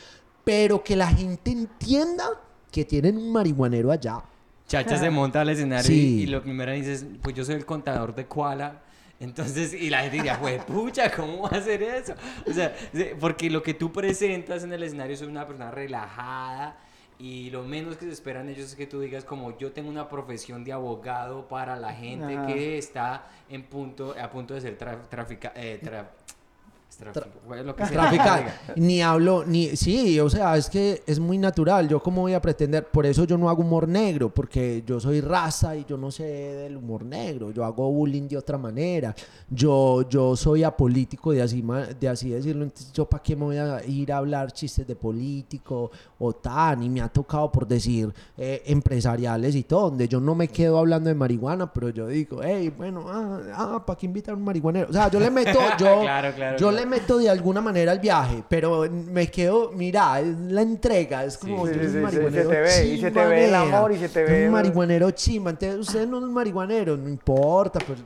Pero que la gente entienda que tienen un marihuanero allá. Chacha se monta al escenario Sí. y, y lo primero dice es, pues yo soy el contador de Koala. Entonces, y la gente diría, güey, pucha, ¿cómo va a hacer eso? O sea, se- porque lo que tú presentas en el escenario es una persona relajada y lo menos que se esperan ellos es que tú digas como yo tengo una profesión de abogado para la gente Ajá. que está en punto, a punto de ser tra- trafica, eh, tra- tráfico, güey, lo que sea. Traficar. Ni hablo, ni. Sí, o sea, es que es muy natural. Yo, ¿cómo voy a pretender? Por eso yo no hago humor negro, porque yo soy raza y yo no sé del humor negro. Yo hago bullying de otra manera. Yo, yo soy apolítico, de así, de así decirlo. Entonces, ¿yo para qué me voy a ir a hablar chistes de político o tan? Y me ha tocado, por decir, eh, empresariales y todo, donde yo no me quedo hablando de marihuana, pero yo digo, hey, bueno, ah, ah ¿para qué invitar a un marihuanero? O sea, yo le meto, yo, Claro, claro, yo claro. le meto de alguna manera el viaje, pero me quedo, mira, es la entrega, es como Sí, yo sí, soy sí, un sí, se marihuanero te ve, y se te ve el chimba, amor, y se te ve Un marihuanero chimba, entonces usted no es marihuanero, no importa, pero...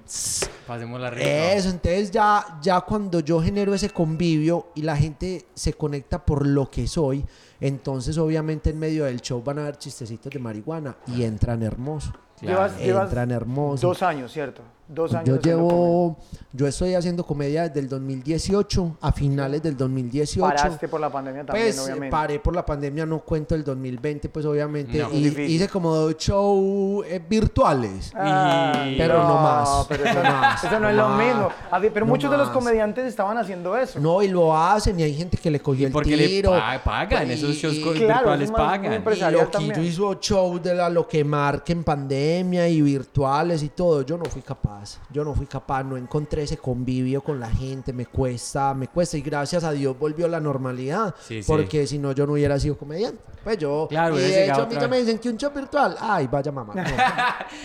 Pasemos la rica. Eso, entonces ya, ya cuando yo genero ese convivio y la gente se conecta por lo que soy, entonces obviamente en medio del show van a haber chistecitos de marihuana y entran hermoso. Claro. Llevas, llevas Entran hermosos. dos años, ¿cierto? Dos años. Yo llevo, yo estoy haciendo comedia desde el 2018 a finales del 2018. Paraste por la pandemia también, Pues obviamente. paré por la pandemia, no cuento el 2020, pues obviamente. No. y hice como dos shows eh, virtuales. Y- Pero no más, Pero no eso, más, eso no, no es lo más, mismo. Pero no muchos de los comediantes estaban haciendo eso. No, y lo hacen, y hay gente que le cogió el Porque le tiro. pa- pagan, Y- esos shows y- Claro, virtuales es muy pagan. y Loquillo también. hizo shows de la lo que marca en pandemia y virtuales y todo. Yo no fui capaz. Yo no fui capaz. No encontré ese convivio con la gente. Me cuesta, me cuesta. Y gracias a Dios volvió la normalidad. Sí, sí. porque si no, yo no hubiera sido comediante. Pues yo. Claro, y de hecho, a mí ya me dicen que un show virtual. Ay, vaya mamá. no.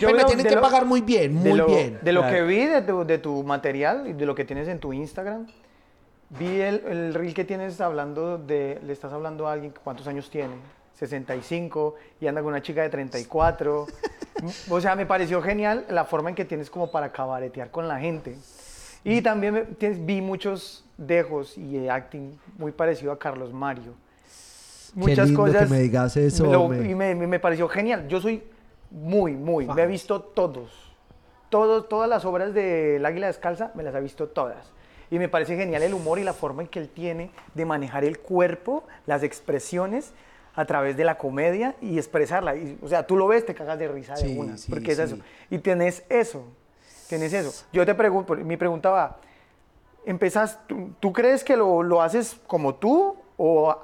Yo Pues me tienen de que lo- pagar muy bien, de muy lo, bien. De lo Claro. que vi de tu, de tu material y de lo que tienes en tu Instagram, vi el, el reel que tienes hablando de, le estás hablando a alguien, ¿cuántos años tiene? 65 y anda con una chica de 34. o sea, me pareció genial la forma en que tienes como para cabaretear con la gente. Y también me- tienes- vi muchos dejos y acting muy parecido a Carlos Mario. Qué lindo que me digas eso, lo- y me, pareció genial. Yo soy muy, muy, me he visto todos. Todos, todas las obras del Águila Descalza me las he visto todas. Y me parece genial el humor y la forma en que él tiene de manejar el cuerpo, las expresiones a través de la comedia y expresarla. Y, o sea, tú lo ves, te cagas de risa de una. sí, porque es sí. eso. Y tienes eso. Tienes eso. Yo te pregunto, mi pregunta va, ¿empezas, tú, tú crees que lo, lo haces como tú? ¿O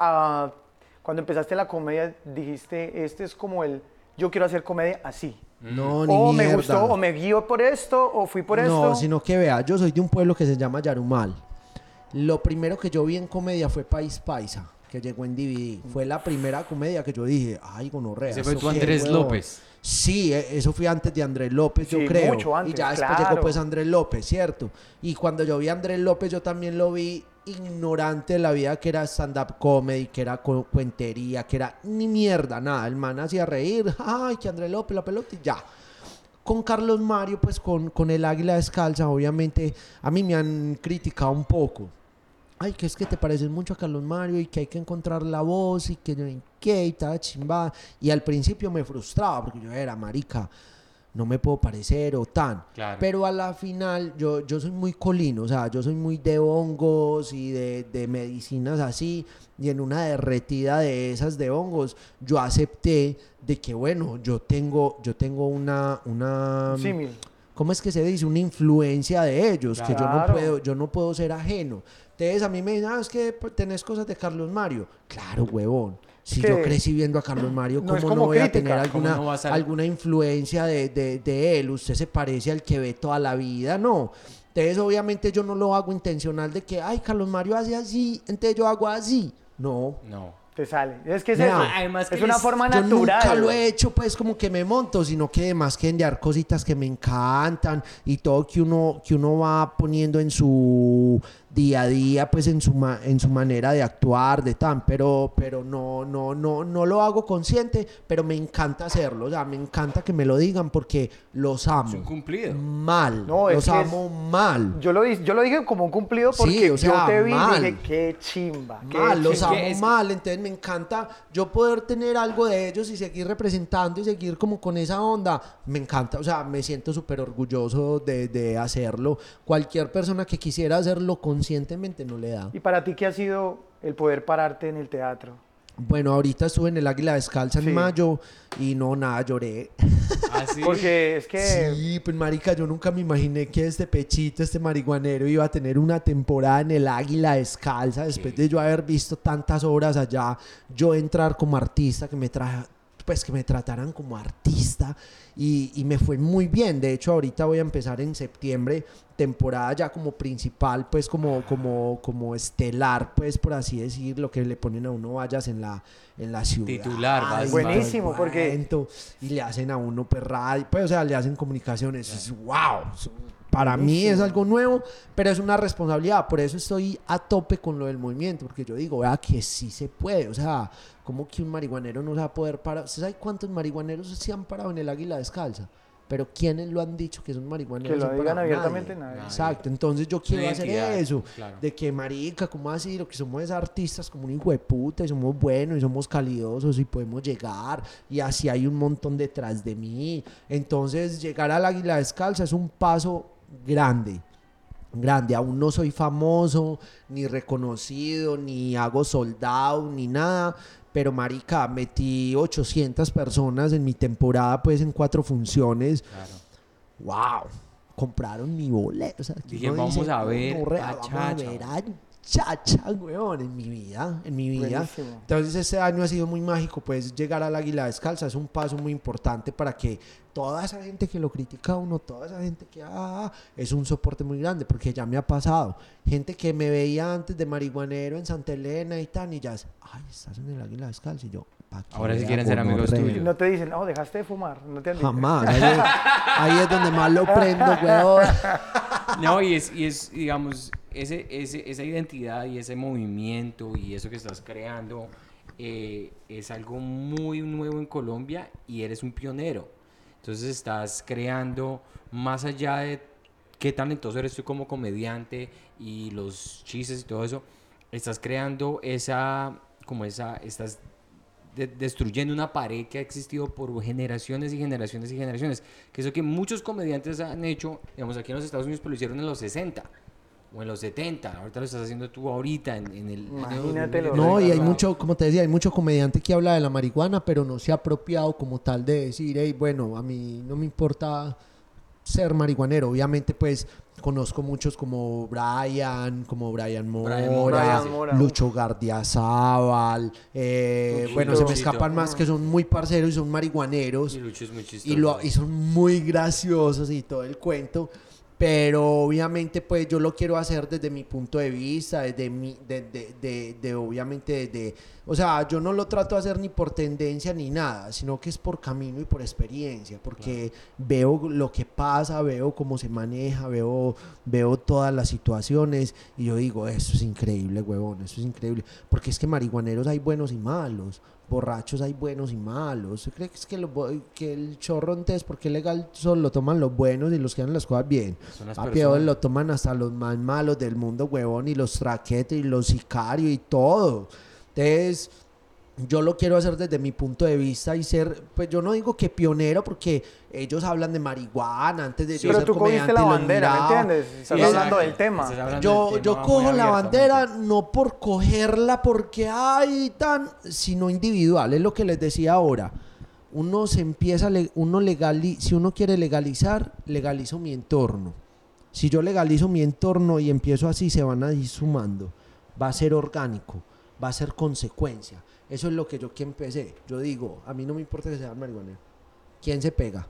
cuando empezaste la comedia dijiste, este es como el, yo quiero hacer comedia así? No, ni O me gustó, o me guío por esto, o fui por no, esto. sino que vea, yo soy de un pueblo que se llama Yarumal. Lo primero que yo vi en comedia fue País Paisa, que llegó en DVD. Fue la primera comedia que yo dije, ay, gonorrea. Ese fue ¿esto tu Andrés huevón?". López. Sí, e- eso fue antes de Andrés López, yo creo. mucho antes, y ya después claro. llegó pues Andrés López, ¿cierto? Y cuando yo vi a Andrés López, yo también lo vi ignorante de la vida que era stand-up comedy, que era cu- cuentería, que era ni mierda, nada. El man hacía reír, ay, que Andrés López, la pelota y ya con Carlos Mario, pues con, con el Águila Descalza, obviamente a mí me han criticado un poco. Ay, que es que te pareces mucho a Carlos Mario y que hay que encontrar la voz y que no sé qué y tal, chimba. Y al principio me frustraba porque yo era marica, no me puedo parecer o tan. Claro. Pero a la final yo, yo soy muy colino, o sea, yo soy muy de hongos y de, de medicinas así. Y en una derretida de esas de hongos, yo acepté de que, bueno, yo tengo, yo tengo una, una, Símil. ¿cómo es que se dice? Una influencia de ellos, que yo no Claro. puedo, yo no puedo ser ajeno. Entonces a mí me dicen, ah, es que tenés cosas de Carlos Mario. Claro, huevón. Si yo crecí viendo a Carlos Mario, ¿cómo no, como voy a tener ¿cómo alguna, no vas a- alguna influencia de, de- de él? Usted se parece al que ve toda la vida, no. Entonces, obviamente, yo no lo hago intencional de que, ay, Carlos Mario hace así, entonces yo hago así. No. No. Te sale. Es que es Mira, eso. además que es una forma Yo natural. nunca lo he hecho, pues, como que me monto, sino que además que enviar cositas que me encantan y todo que uno, que uno va poniendo en su día a día, pues en su, ma- en su manera de actuar, de tan, pero, pero no, no, no, no lo hago consciente, pero me encanta hacerlo, o sea, me encanta que me lo digan porque los Es un amo. cumplido. Mal, No, es los es- amo mal. Yo lo, di- yo lo dije como un cumplido porque Sí, o sea, yo te vi mal. y dije, qué chimba. qué Mal, los chimba". amo que es que- mal, entonces me encanta yo poder tener algo de ellos y seguir representando y seguir como con esa onda. Me encanta, o sea, me siento súper orgulloso de, de hacerlo. Cualquier persona que quisiera hacerlo conscientemente no le da. ¿Y para ti qué ha sido el poder pararte en el teatro? Bueno, ahorita estuve en el Águila Descalza Sí. en mayo y no, nada, lloré. ¿Ah, sí? Porque es que Sí, pues marica, yo nunca me imaginé que este pechito, este marihuanero iba a tener una temporada en el Águila Descalza después de yo haber visto tantas obras allá, yo entrar como artista, que me tra pues que me trataran como artista y, y me fue muy bien. De hecho, ahorita voy a empezar en septiembre temporada ya como principal, pues como como como estelar, pues por así decir, lo que le ponen a uno vallas en la en la ciudad. Titular, vas, y vas. Buenísimo, porque- cuento, y le hacen a uno pues radio, pues o sea, le hacen comunicaciones, es wow. es- Para mí es algo nuevo, pero es una responsabilidad, por eso estoy a tope con lo del movimiento, porque yo digo, vea que sí se puede, o sea, como que un marihuanero no se va a poder parar, ¿usted sabe cuántos marihuaneros se han parado en el águila descalza? Pero ¿quiénes lo han dicho que son marihuaneros? que lo digan parado? abiertamente Nadie. nadie. Exacto, entonces yo quiero hacer identidad, eso, claro. de que marica, ¿cómo así? Lo que somos es artistas como un hijo de puta y somos buenos y somos calidosos y podemos llegar y así hay un montón detrás de mí. Entonces llegar al águila descalza es un paso grande. Grande, aún no soy famoso, ni reconocido, ni hago soldado, ni nada, pero marica, metí 800 personas en mi temporada, pues en cuatro funciones, Claro. wow, compraron mi boleto. O sea, que Dije, vamos a ver "Gonorrea, a vamos Chacha". a ver a Chacha, weón, en mi vida, en mi vida. Buenísimo. Entonces este año ha sido muy mágico, pues llegar al Águila Descalza es un paso muy importante para que toda esa gente que lo critica a uno, toda esa gente que ah, es un soporte muy grande, porque ya me ha pasado. Gente que me veía antes de marihuanero en Santa Elena y tan, y ya, es, ay, estás en el Águila Descalza, y yo, ¿pa' qué Ahora sí vea, quieren ser amigos tuyos. No te dicen, oh, dejaste de fumar. No te han dicho. Jamás. Ahí es, ahí es donde más lo prendo, weón. No, y es, y es digamos, ese, ese, esa identidad y ese movimiento y eso que estás creando eh, es algo muy nuevo en Colombia y eres un pionero. Entonces estás creando, más allá de qué talentoso eres tú como comediante y los chistes y todo eso, estás creando esa, como esa, estás de- destruyendo una pared que ha existido por generaciones y generaciones y generaciones. Que eso que muchos comediantes han hecho, digamos, aquí en los Estados Unidos, pero lo hicieron en los 60 o en los 70. Ahorita lo estás haciendo tú ahorita en, en el... Imagínatelo. No, y hay mucho, como te decía, hay mucho comediante que habla de la marihuana, pero no se ha apropiado como tal de decir, hey, bueno, a mí no me importa ser marihuanero. Obviamente, pues, conozco muchos como Brian, como Brian Mora, Brian Mora, Brian sí. Mora. Lucho Gardiazabal, eh, Luchito. bueno, se me Luchito. escapan más que son muy parceros y son marihuaneros Y Lucho es muy chistoso. y, lo, y son muy graciosos y todo el cuento. Pero obviamente pues yo lo quiero hacer desde mi punto de vista, desde mi, de, de, de- de, obviamente desde, o sea, yo no lo trato de hacer ni por tendencia ni nada, sino que es por camino y por experiencia, porque veo lo que pasa, veo cómo se maneja, veo, veo todas las situaciones y yo digo, eso es increíble, huevón, eso es increíble, porque es que marihuaneros hay buenos y malos borrachos hay buenos y malos. ¿Usted cree que es que, lo que el chorro entonces, porque es legal, solo lo toman los buenos y los que hacen las cosas bien? Papi, lo toman hasta los más malos del mundo, huevón, y los traquetes y los sicarios y todo. Entonces, yo lo quiero hacer desde mi punto de vista y ser, pues yo no digo que pionero porque ellos hablan de marihuana antes de Sí, yo pero ser tú cogiste la bandera, ¿me entiendes? Estás Sí, hablando del tema. Hablando Yo, del yo tema cojo la bandera no por cogerla porque hay tan, sino individual, es lo que les decía ahora. Uno se empieza, a le- uno legali, si uno quiere legalizar, legalizo mi entorno. Si yo legalizo mi entorno y empiezo así, se van a ir sumando. Va a ser orgánico, va a ser consecuencia. Eso es lo que yo que empecé. Yo digo, a mí no me importa que sea marihuanero. ¿Quién se pega?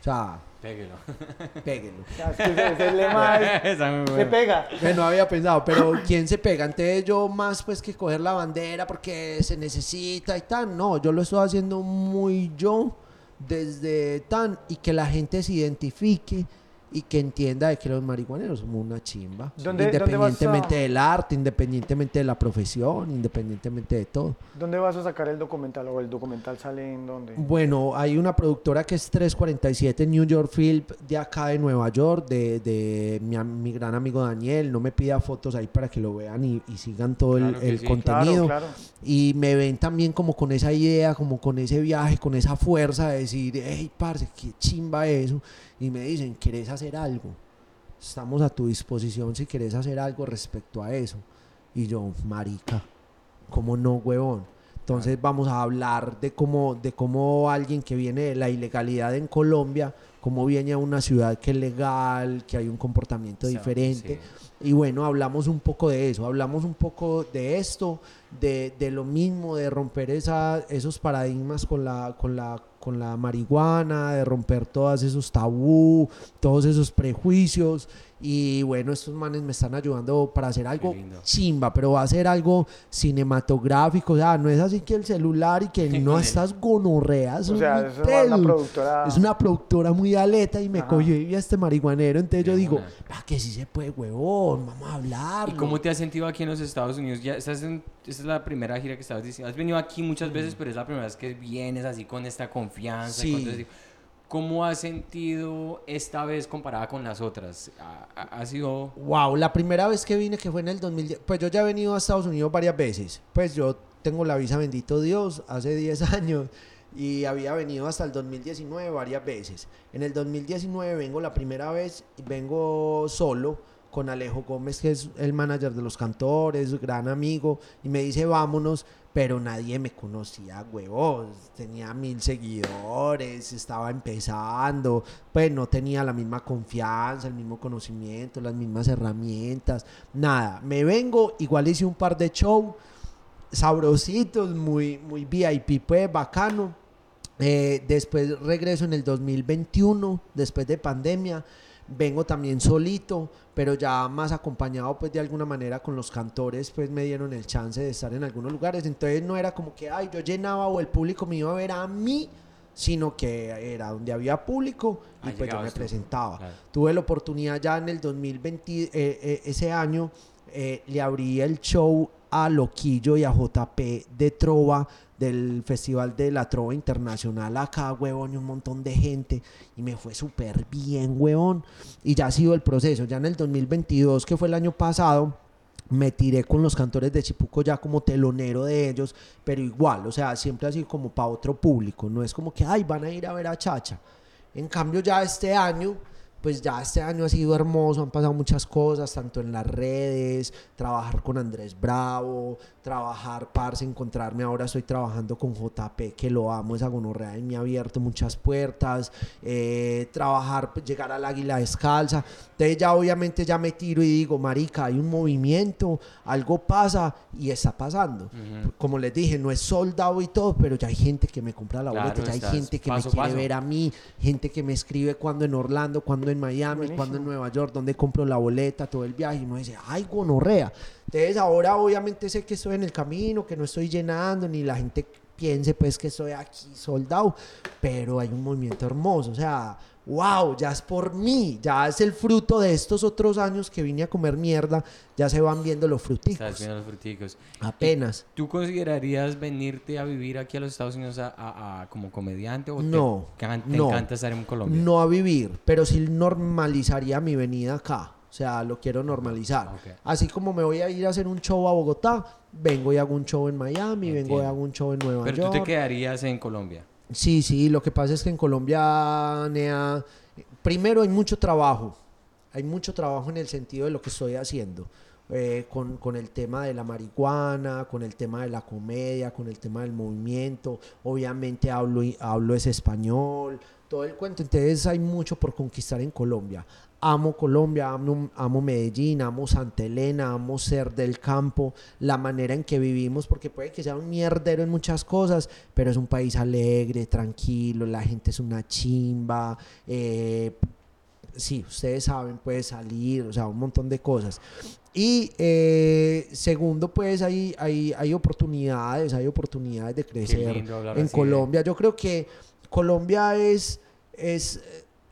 O sea, Péguelo. péguelo. Ese- lema es- se pega. Pues no había pensado, pero ¿quién se pega? Entonces yo más pues que coger la bandera porque se necesita y tal. No, yo lo estoy haciendo muy yo desde tan y que la gente se identifique y que entienda de que los marihuaneros somos una chimba. ¿Dónde- dónde vas a- independientemente del arte, independientemente de la profesión, independientemente de todo. ¿Dónde vas a sacar el documental? ¿O el documental sale en dónde? Bueno, hay una productora que es 347 New York Film de acá de Nueva York, de, de mi, mi gran amigo Daniel. No me pida fotos ahí para que lo vean y, y sigan todo el, Claro que el sí. contenido. Claro, claro. Y me ven también como con esa idea, como con ese viaje, con esa fuerza de decir, hey, parce, qué chimba eso. Y me dicen, ¿querés hacer algo? Estamos a tu disposición si querés hacer algo respecto a eso. Y yo, marica, ¿cómo no, huevón? Entonces vamos a hablar de cómo, de cómo alguien que viene de la ilegalidad en Colombia, cómo viene a una ciudad que es legal, que hay un comportamiento sea, diferente. sí. Y bueno, hablamos un poco de eso, hablamos un poco de esto, de, de lo mismo, de romper esa, esos paradigmas con la, con, la, con la marihuana, de romper todos esos tabú, todos esos prejuicios. Y bueno, estos manes me están ayudando para hacer algo chimba, pero va a ser algo cinematográfico. O sea, no es así que el celular y que no estás gonorreas. O sea, eso es una productora. Es una productora muy aleta y me Ajá. cogió y vi a este marihuanero. Entonces yo digo, ah, que sí se puede, huevón, vamos a hablar. ¿Y cómo te has sentido aquí en los Estados Unidos? Ya estás en- esta es la primera gira que estabas diciendo. Has venido aquí muchas veces, pero es la primera vez que vienes así con esta confianza. y con todo ¿Cómo has sentido esta vez comparada con las otras? ¿Ha, ha- sido...? Wow, la primera vez que vine, que fue en el 2010, pues yo ya he venido a Estados Unidos varias veces. Pues yo tengo la visa, bendito Dios, hace 10 años y había venido hasta el 2019 varias veces. En el 2019 vengo la primera vez, y vengo solo con Alejo Gómez, que es el manager de los cantores, gran amigo, y me dice vámonos, pero nadie me conocía, huevos, tenía mil seguidores, estaba empezando, pues no tenía la misma confianza, el mismo conocimiento, las mismas herramientas, nada, me vengo, igual hice un par de shows sabrositos, muy, muy VIP, pues bacano. Eh, después regreso en el 2021, después de pandemia. Vengo también solito, pero ya más acompañado pues de alguna manera con los cantores, pues me dieron el chance de estar en algunos lugares. Entonces no era como que, ay, yo llenaba o el público me iba a ver a mí, sino que era donde había público y Ah, pues yo me presentaba. Claro. Tuve la oportunidad ya en el 2020, eh, eh, ese año, eh, le abrí el show a Loquillo y a JP de Trova del Festival de la Trova Internacional acá, huevón, y un montón de gente. Y me fue súper bien, huevón. Y ya ha sido el proceso. Ya en el 2022, que fue el año pasado, me tiré con los cantores de Chipuco ya como telonero de ellos, pero igual, o sea, siempre así como para otro público. No es como que, ay, van a ir a ver a Chacha. En cambio, ya este año, pues ya este año ha sido hermoso, han pasado muchas cosas, tanto en las redes, trabajar con Andrés Bravo, trabajar, parce, encontrarme ahora estoy trabajando con JP, que lo amo, esa gonorrea y me ha abierto muchas puertas, eh, trabajar, pues, llegar al águila descalza, entonces ya obviamente ya me tiro y digo, marica, hay un movimiento, algo pasa y está pasando. Como les dije, no es soldado y todo, pero ya hay gente que me compra la Claro, boleta, ya hay gente que paso me quiere paso. ver a mí, gente que me escribe cuando en Orlando, cuando en Miami, Buenísimo. cuando en Nueva York, donde compro la boleta, todo el viaje, y uno dice, ay, gonorrea. Entonces ahora obviamente sé que estoy en el camino, que no estoy llenando, ni la gente piense pues que estoy aquí soldado, pero hay un movimiento hermoso, o sea, wow, ya es por mí, ya es el fruto de estos otros años que vine a comer mierda, ya se van viendo los Estás fruticos, viendo los fruticos. apenas. ¿Tú considerarías venirte a vivir aquí a los Estados Unidos a, a- a- como comediante o No, te, te no. encanta estar en Colombia? No a vivir, pero sí normalizaría mi venida acá. O sea, lo quiero normalizar. Así como me voy a ir a hacer un show a Bogotá, vengo y hago un show en Miami, vengo y hago un show en Nueva Pero tú York. te quedarías en Colombia. Sí, sí, lo que pasa es que en Colombia, Nea, primero hay mucho trabajo. Hay mucho trabajo en el sentido de lo que estoy haciendo. eh, con, con el tema de la marihuana, con el tema de la comedia, con el tema del movimiento. Obviamente hablo, hablo es español, todo el cuento. Entonces hay mucho por conquistar en Colombia. Amo Colombia, amo, amo Medellín, amo Santa Elena, amo ser del campo, la manera en que vivimos, porque puede que sea un mierdero en muchas cosas, pero es un país alegre, tranquilo, la gente es una chimba, eh, sí, ustedes saben, puede salir, o sea, un montón de cosas. Y eh, segundo, pues hay, hay, hay oportunidades, hay oportunidades de crecer en así Colombia. Yo creo que Colombia es, es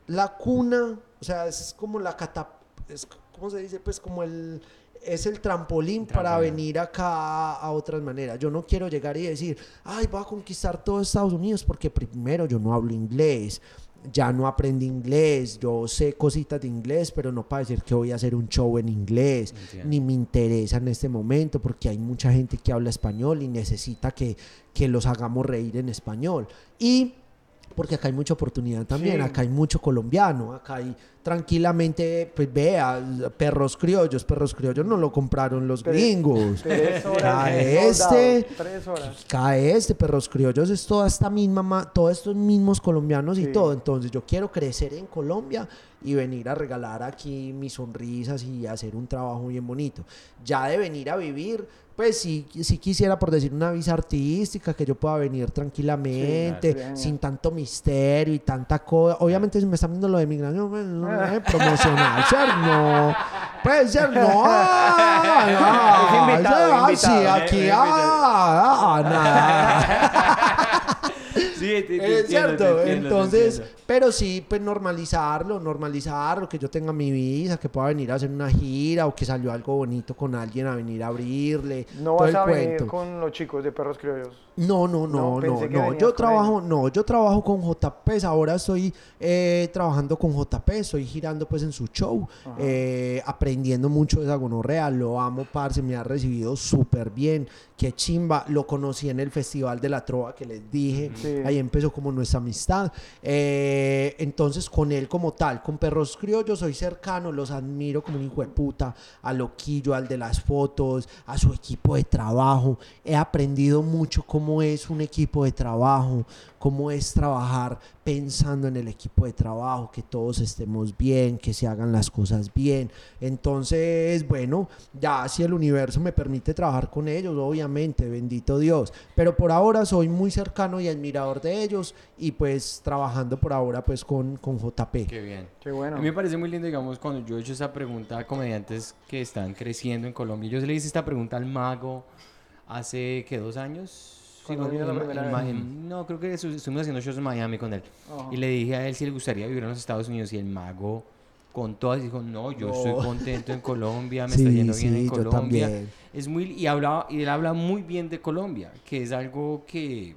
la cuna o sea, es como la catap... Es, ¿Cómo se dice? Pues como el... Es el trampolín, para venir acá a otras maneras. Yo no quiero llegar y decir, ay, voy a conquistar todo Estados Unidos porque primero yo no hablo inglés, ya no aprendí inglés, yo sé cositas de inglés, pero no para decir que voy a hacer un show en inglés, Entiendo. ni me interesa en este momento porque hay mucha gente que habla español y necesita que, que los hagamos reír en español. Y porque acá hay mucha oportunidad también, Sí. acá hay mucho colombiano, acá hay tranquilamente, pues vea, perros criollos, perros criollos no lo compraron los Tres- gringos. Tres horas. Cae este, Tres horas. cae este, perros criollos es toda esta misma, ma- todos estos mismos colombianos y todo. Entonces yo quiero crecer en Colombia y venir a regalar aquí mis sonrisas y hacer un trabajo bien bonito. Ya de venir a vivir, pues sí, sí quisiera por decir una visa artística, que yo pueda venir tranquilamente, Sí, claro. sin tanto misterio y tanta cosa. Obviamente si me están viendo lo de migración, pues, no es promocional, ¿cierto? No, puede ser, no. ah, invitado, ah, sí, aquí, ah, ah, nada. Sí, te- te Es cierto, entiendo, entonces, pero sí, pues normalizarlo, normalizarlo, que yo tenga mi visa, que pueda venir a hacer una gira o que salió algo bonito con alguien a venir a abrirle. No todo vas el a venir cuento. con los chicos de perros criollos. No, no, no, No, Yo trabajo, no, yo trabajo con JP. Ahora estoy eh, trabajando con JP, estoy girando pues en su show, eh, aprendiendo mucho de esa gonorrea. Lo amo, parce, me ha recibido súper bien. Qué chimba. Lo conocí en el Festival de la Trova que les dije. Sí. Ahí empezó como nuestra amistad. Eh, entonces, con él como tal, con Perros Criollos, soy cercano, los admiro como un hijo de puta. A Loquillo, al de las fotos, a su equipo de trabajo. He aprendido mucho cómo es un equipo de trabajo, cómo es trabajar pensando en el equipo de trabajo, que todos estemos bien, que se hagan las cosas bien. Entonces, bueno, ya si el universo me permite trabajar con ellos, obviamente, bendito Dios. Pero por ahora soy muy cercano y admirador de ellos y pues trabajando por ahora pues con, con JP. Qué bien. Qué bueno. A mí me parece muy lindo, digamos, cuando yo he hecho esa pregunta a comediantes que están creciendo en Colombia. Yo se le hice esta pregunta al mago hace, ¿qué? ¿Dos años? Cuando no, la primera vez. Creo que estu- estuvimos haciendo shows en Miami con él. Ajá. Y le dije a él si le gustaría vivir en los Estados Unidos. Y el mago, con todas, dijo: No, yo No. estoy contento en Colombia, me está yendo bien en yo Colombia. también. Es muy, y, habla, y él habla muy bien de Colombia, que es algo que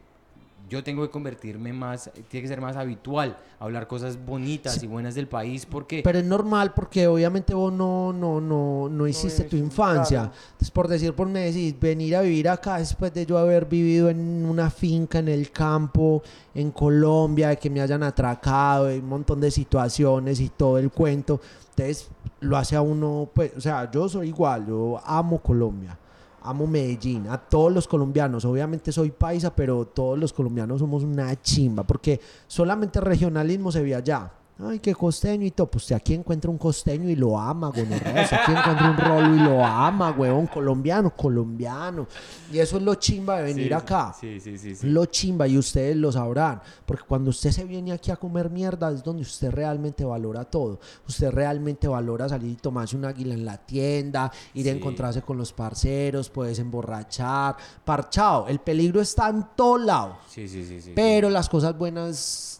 yo tengo que convertirme más, tiene que ser más habitual, hablar cosas bonitas y buenas del país, porque... Pero es normal porque obviamente vos no, no, no, no hiciste tu infancia. claro. Entonces, por decir, por me decís, venir a vivir acá después de yo haber vivido en una finca en el campo, en Colombia, de que me hayan atracado, de un montón de situaciones y todo el cuento. Entonces, lo hace a uno, pues, o sea, yo soy igual, yo amo Colombia. Amo Medellín, a todos los colombianos, obviamente soy paisa, pero todos los colombianos somos una chimba, porque solamente regionalismo se ve allá. Ay, qué costeño y todo. Pues usted aquí encuentra un costeño y lo ama, gonorrea. Usted aquí encuentra un rolo y lo ama, huevón. Colombiano, colombiano. Y eso es lo chimba de venir Sí, acá. Sí, sí, sí. sí. Lo chimba y ustedes lo sabrán. Porque cuando usted se viene aquí a comer mierda es donde usted realmente valora todo. Usted realmente valora salir y tomarse un águila en la tienda, ir a Sí. encontrarse con los parceros, puedes emborrachar, parchado. El peligro está en todos lados. Sí, sí, sí, sí, Pero las cosas buenas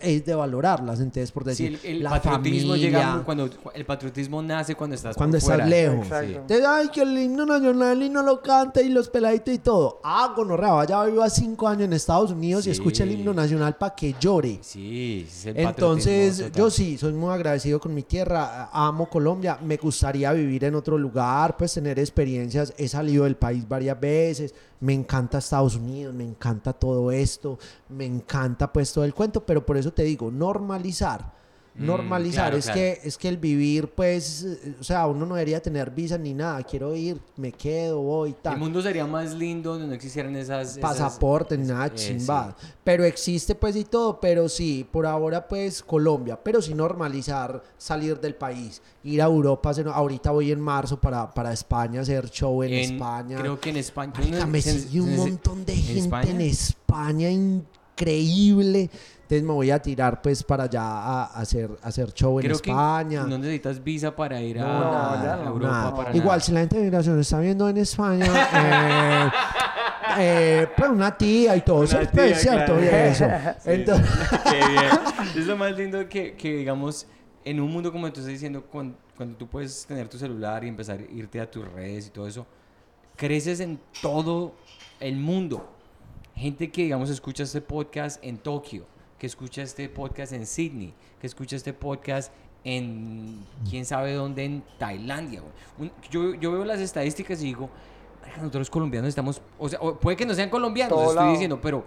es de valorarlas. Entonces, por Sí, decir, el, el la patriotismo familia, llega cuando el patriotismo nace cuando estás Cuando por estás fuera. lejos. Sí. Ay, que el himno nacional y no lo canta y los peladitos y todo. Ah, gonorrea, vaya, viva cinco años en Estados Unidos y escucha el Sí. himno nacional para que llore. Sí, es el Entonces, yo sí, soy muy agradecido con mi tierra, amo Colombia, me gustaría vivir en otro lugar, pues tener experiencias, he salido del país varias veces, me encanta Estados Unidos, me encanta todo esto, me encanta pues todo el cuento, pero por eso te digo, normalizar. Mm, Normalizar, claro, es, claro. Que, es que el vivir, pues, eh, o sea, uno no debería tener visa ni nada. Quiero ir, me quedo, voy, tal El mundo sería más lindo donde no existieran esas... esas- pasaporte, ni nada eh, chimba. Pero existe pues y todo, pero sí, por ahora pues Colombia, pero sí normalizar salir del país, ir a Europa, ahorita voy en marzo para, para España, hacer show en, En- España. Creo que en España... Marica, me se- sigue un montón de ¿en gente España? en España, increíble. Entonces me voy a tirar pues para allá a, a hacer, a hacer show en que España. no necesitas visa para ir a, No, a ya no. Europa. Nada. para Igual, nada. si la gente de migración está viendo en España, eh, eh, pues una tía y todo eso, Una pues, tía, ¿cierto? claro. Y eso. Sí. Entonces, Qué bien. Es lo más lindo que, que, digamos, en un mundo como tú estás diciendo, cuando, cuando tú puedes tener tu celular y empezar a irte a tus redes y todo eso, creces en todo el mundo. Gente que, digamos, escucha este podcast en Tokio, que escucha este podcast en Sydney, que escucha este podcast en quién sabe dónde, en Tailandia. Un- yo, yo veo las estadísticas y digo, "Marica, nosotros los colombianos estamos, o sea, puede que no sean colombianos, estoy lado. diciendo, pero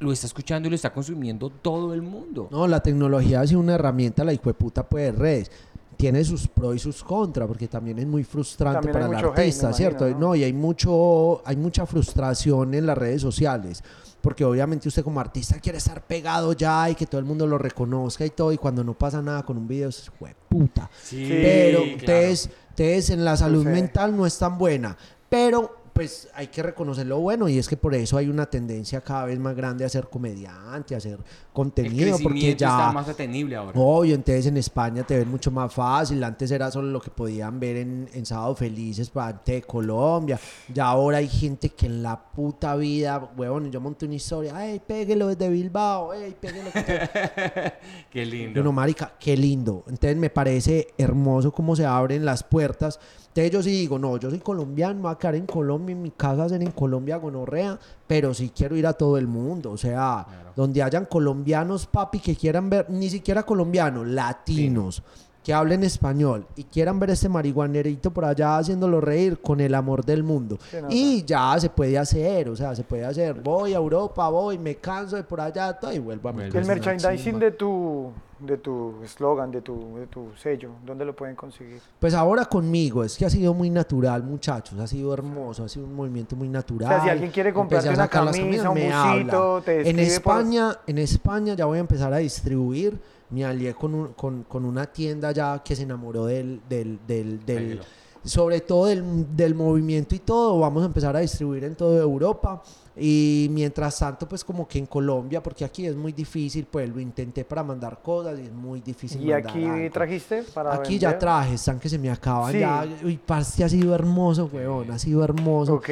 lo está escuchando y lo está consumiendo todo el mundo. No, la tecnología ha sido una herramienta, la hijueputa pues de redes. Tiene sus pros y sus contras, porque también es muy frustrante También para el hate, artista, ¿cierto? imagino, ¿no? y hay mucho, hay mucha frustración en las redes sociales. Porque obviamente usted como artista quiere estar pegado ya y que todo el mundo lo reconozca y todo, y cuando no pasa nada con un video, es puta. Sí, Pero claro. entonces en la salud mental no es tan buena. Pero pues hay que reconocer lo bueno y es que por eso hay una tendencia cada vez más grande a ser comediante, a hacer El contenido, porque ya... está más atenible ahora. Obvio, entonces en España te ven mucho más fácil. Antes era solo lo que podían ver en, en Sábado Felices parte de Colombia. Ya ahora hay gente que en la puta vida, huevón, yo monté una historia, ¡ay, péguelo desde Bilbao! ¡ay, péguelo! que te-". Qué lindo. uno, marica, qué lindo. Entonces me parece hermoso cómo se abren las puertas. Entonces yo sí digo, no, yo soy colombiano, me voy a quedar en Colombia, en mi casa hacer en Colombia gonorrea, pero sí quiero ir a todo el mundo. O sea, Claro. donde hayan colombianos, papi, que quieran ver, ni siquiera colombianos, latinos, que hablen español y quieran ver este marihuanerito por allá haciéndolo reír con el amor del mundo. Y ya se puede hacer, o sea, se puede hacer. Voy a Europa, voy, me canso de por allá, todo, y vuelvo a mi el merchandising de tu de tu eslogan, de tu, de tu sello, ¿dónde lo pueden conseguir? Pues ahora conmigo, es que ha sido muy natural, muchachos, ha sido hermoso, ha sido un movimiento muy natural. O sea, si alguien quiere comprarte una camisa, camisas, un me busito, habla. te En escribe por- España, en España ya voy a empezar a distribuir. Me alié con, un- con, con una tienda ya que se enamoró del, del, del, del- sobre todo del, del movimiento y todo. Vamos a empezar a distribuir en toda Europa. Y mientras tanto, pues como que en Colombia, porque aquí es muy difícil, pues lo intenté para mandar cosas y es muy difícil. ¿Y mandar aquí algo. trajiste para Aquí ya traje, están que se me acaban Sí. ya. Uy, parce, ha sido hermoso, weón, ha sido hermoso. Ok.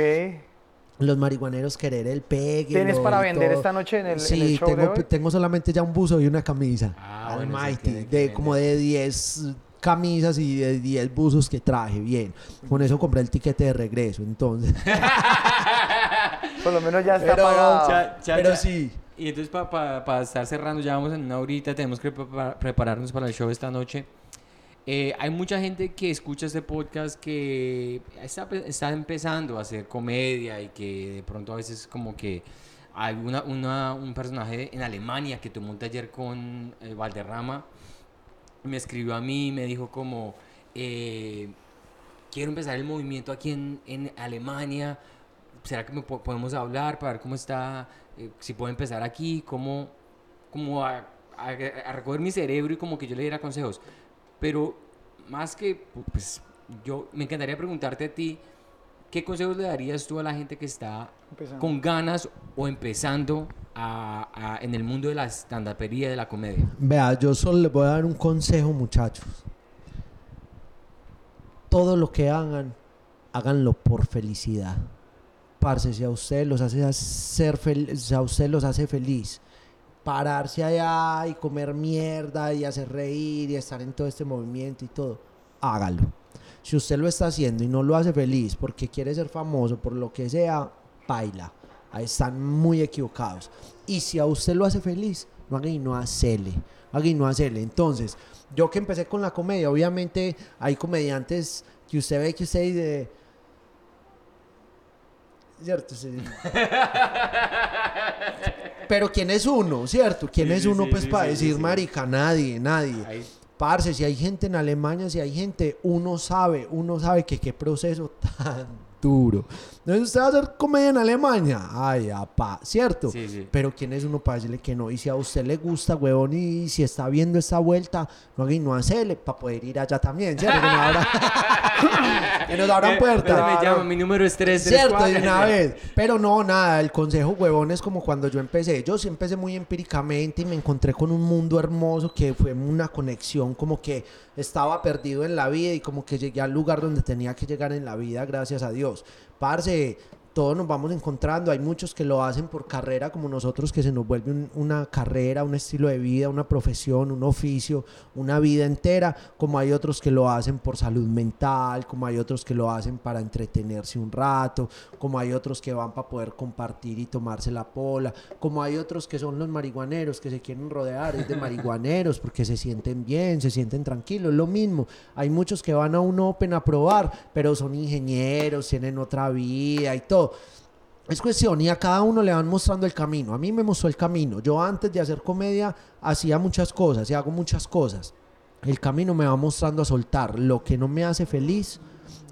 Los marihuaneros querer el pegue. ¿Tienes para vender todo. esta noche en el, en Sí, el show tengo, de hoy? tengo solamente ya un buzo y una camisa. Ah, bueno, que de como de 10 camisas y de 10 buzos que traje, bien. Con eso compré el tiquete de regreso, entonces. Por lo menos ya está Pero- pagado. Ya- ya- Pero ya. sí. Y entonces para estar cerrando, ya vamos en una horita, tenemos que prepara- prepararnos para el show esta noche. Eh, hay mucha gente que escucha este podcast que está, pe- está empezando a hacer comedia y que de pronto a veces como que hay una, un personaje en Alemania que tomó un taller con eh, Valderrama. Me escribió a mí y me dijo como eh, quiero empezar el movimiento aquí en, Alemania. ¿será que me po- podemos hablar para ver cómo está eh, si puedo empezar aquí cómo a, a recoger mi cerebro y como que yo le diera consejos pero más que pues yo me encantaría preguntarte a ti qué consejos le darías tú a la gente que está Empezando. con ganas o empezando a- a- en el mundo de la estandapería de la comedia Vea, yo solo les voy a dar un consejo, muchachos. Todo lo que hagan, háganlo por felicidad. Parce, si a usted los hace ser fel- si a usted los hace feliz, pararse allá y comer mierda y hacer reír y estar en todo este movimiento y todo, hágalo. Si usted lo está haciendo y no lo hace feliz porque quiere ser famoso, por lo que sea, baila. Ahí están muy equivocados. Y si a usted lo hace feliz, no haga y no hacele. Y no hacele. Entonces, yo que empecé con la comedia, obviamente hay comediantes que usted ve que usted dice. ¿Cierto? Sí. Pero ¿quién es uno? ¿Cierto? ¿Quién Sí, es uno sí, pues para decir, marica? Nadie, nadie. Ahí- Parce, si hay gente en Alemania, si hay gente, uno sabe, uno sabe que qué proceso tan duro. Entonces usted va a hacer comedia en Alemania. Ay, apá, ¿cierto? Sí, sí. Pero ¿quién es uno para decirle que no? Y si a usted le gusta, huevón, y si está viendo esta vuelta, no haga y no hacerle para poder ir allá también, ¿cierto? Que nos abran, que nos abran Eh, puertas. me llama, mi número es 3 Cierto, de una vez. Pero no, nada, el consejo, huevón, es como cuando yo empecé. Yo sí empecé muy empíricamente y me encontré con un mundo hermoso que fue una conexión, como que estaba perdido en la vida y como que llegué al lugar donde tenía que llegar en la vida, gracias a Dios. Parce, todos nos vamos encontrando. Hay muchos que lo hacen por carrera, como nosotros, que se nos vuelve un- una carrera, un estilo de vida, una profesión, un oficio, una vida entera. Como hay otros que lo hacen por salud mental, como hay otros que lo hacen para entretenerse un rato, como hay otros que van para poder compartir y tomarse la pola, como hay otros que son los marihuaneros que se quieren rodear es de marihuaneros porque se sienten bien, se sienten tranquilos. Lo mismo, hay muchos que van a un Open a probar, pero son ingenieros, tienen otra vida y todo. Es cuestión y a cada uno le van mostrando el camino. A mí me mostró el camino. Yo antes de hacer comedia hacía muchas cosas y hago muchas cosas. El camino me va mostrando a soltar lo que no me hace feliz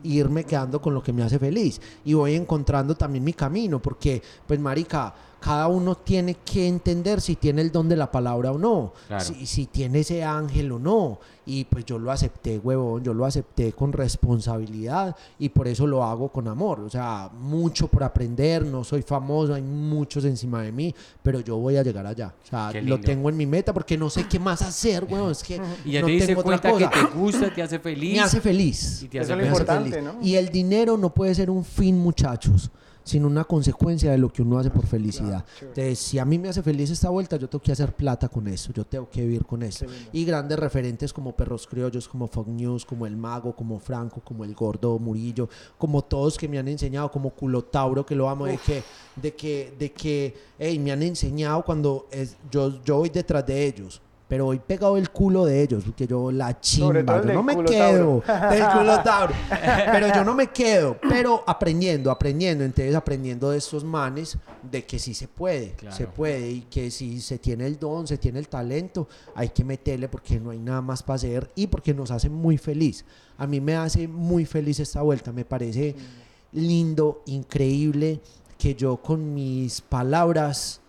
e irme quedando con lo que me hace feliz. Y voy encontrando también mi camino porque, pues, marica, cada uno tiene que entender si tiene el don de la palabra o no. Claro. Si, si tiene ese ángel o no. Y pues yo lo acepté, huevón, yo lo acepté con responsabilidad y por eso lo hago con amor. O sea, mucho por aprender, no soy famoso, hay muchos encima de mí, pero yo voy a llegar allá. O sea, lo tengo en mi meta porque no sé qué más hacer, huevón. Es que Y ya no te diste tengo otra cuenta que cosa. te gusta, te hace feliz. Me hace feliz. Y te Eso hace es lo Me hace importante, feliz. ¿no? Y el dinero no puede ser un fin, muchachos, sino una consecuencia de lo que uno hace por felicidad. Entonces, si a mí me hace feliz esta vuelta, yo tengo que hacer plata con eso, yo tengo que vivir con eso. Y grandes referentes como Perros Criollos, como Fox News, como El Mago, como Franco, como El Gordo Murillo, como todos que me han enseñado, como Culotauro, que lo amo, de que, de que, de que, hey, me han enseñado cuando es- yo, yo voy detrás de ellos. Pero voy pegado el culo de ellos, porque yo la chimba, yo no me quedo Tauro. del culo Tauro. Pero yo no me quedo, pero aprendiendo, aprendiendo, entonces aprendiendo de estos manes de que sí se puede, Claro. se puede y que si se tiene el don, se tiene el talento, hay que meterle porque no hay nada más para hacer y porque nos hace muy feliz. A mí me hace muy feliz esta vuelta, me parece lindo, increíble que yo con mis palabras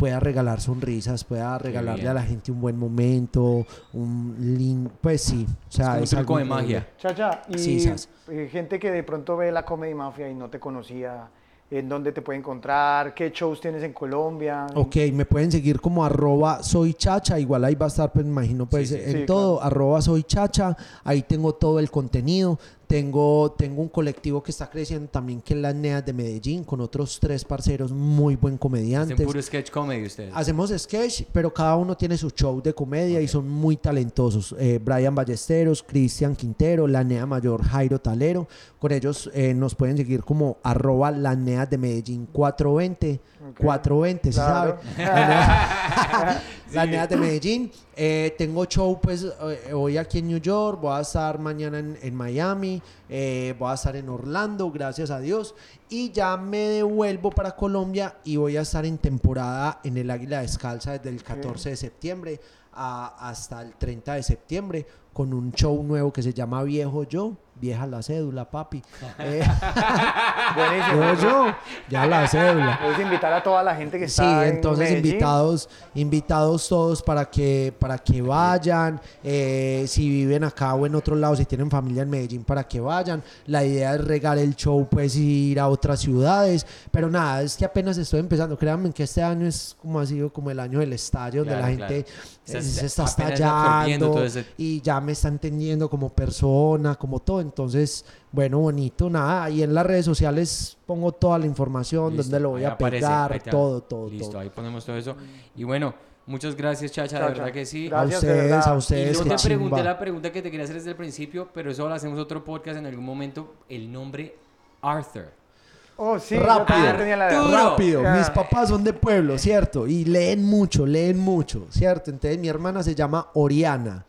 pueda regalar sonrisas, pueda regalarle a la gente un buen momento, un lin- pues sí, o sea, un es truco algo de magia. Chacha, y Sí, eh, gente que de pronto ve la Comedy Mafia y no te conocía, ¿en dónde te puede encontrar? ¿Qué shows tienes en Colombia? Ok, me pueden seguir como arroba soy chacha, igual ahí va a estar, pues me imagino, pues Sí, sí, en sí, todo, arroba soy chacha, ahí tengo todo el contenido, tengo, tengo un colectivo que está creciendo también que es las NEAS de Medellín, con otros tres parceros muy buen Hacen comediantes. puro sketch comedy ustedes. Hacemos sketch, pero cada uno tiene su show de comedia y son muy talentosos. Eh, Brian Ballesteros, Cristian Quintero, la NEA Mayor Jairo Talero. Con ellos eh, nos pueden seguir como arroba la NEA de Medellín 420. Ok. 420, ¿sí Claro. sabe? La NEA, la NEA de Medellín. Eh, tengo show pues eh, hoy aquí en New York, voy a estar mañana en, en Miami, eh, voy a estar en Orlando, gracias a Dios. Y ya me devuelvo para Colombia y voy a estar en temporada en el Águila Descalza desde el 14 de septiembre a- hasta el 30 de septiembre con un show nuevo que se llama Viejo Yo, vieja la cédula, papi. Eh, Buenísimo. Viejo Yo, ya la cédula. Puedes invitar a toda la gente que Sí, está en entonces invitados, invitados todos para que, para que vayan. eh, si viven acá o en otro lado, si tienen familia en Medellín, para que vayan. La idea es regar el show, pues ir a otras ciudades. Pero nada, es que apenas estoy empezando. Créanme que este año es como ha sido como el año del estadio, donde la gente claro. eh, Estás se está estallando y ya me está entendiendo como persona, como todo. Entonces, bueno, bonito, nada. Y en las redes sociales pongo toda la información, Listo, donde lo voy ahí a aparece, pegar, ahí todo, todo, Listo, todo. ahí ponemos todo eso. Y bueno, muchas gracias, Chacha, de verdad que sí. Gracias. a de ustedes, a Y Y ustedes, yo te pregunté la pregunta que te quería hacer desde el principio, pero eso lo hacemos otro podcast en algún momento. El nombre Arthur. Oh, sí, Rápido. tenía la. Rápido, mis papás son de pueblo, ¿cierto? Y leen mucho, leen mucho, ¿cierto? Entonces mi hermana se llama Oriana,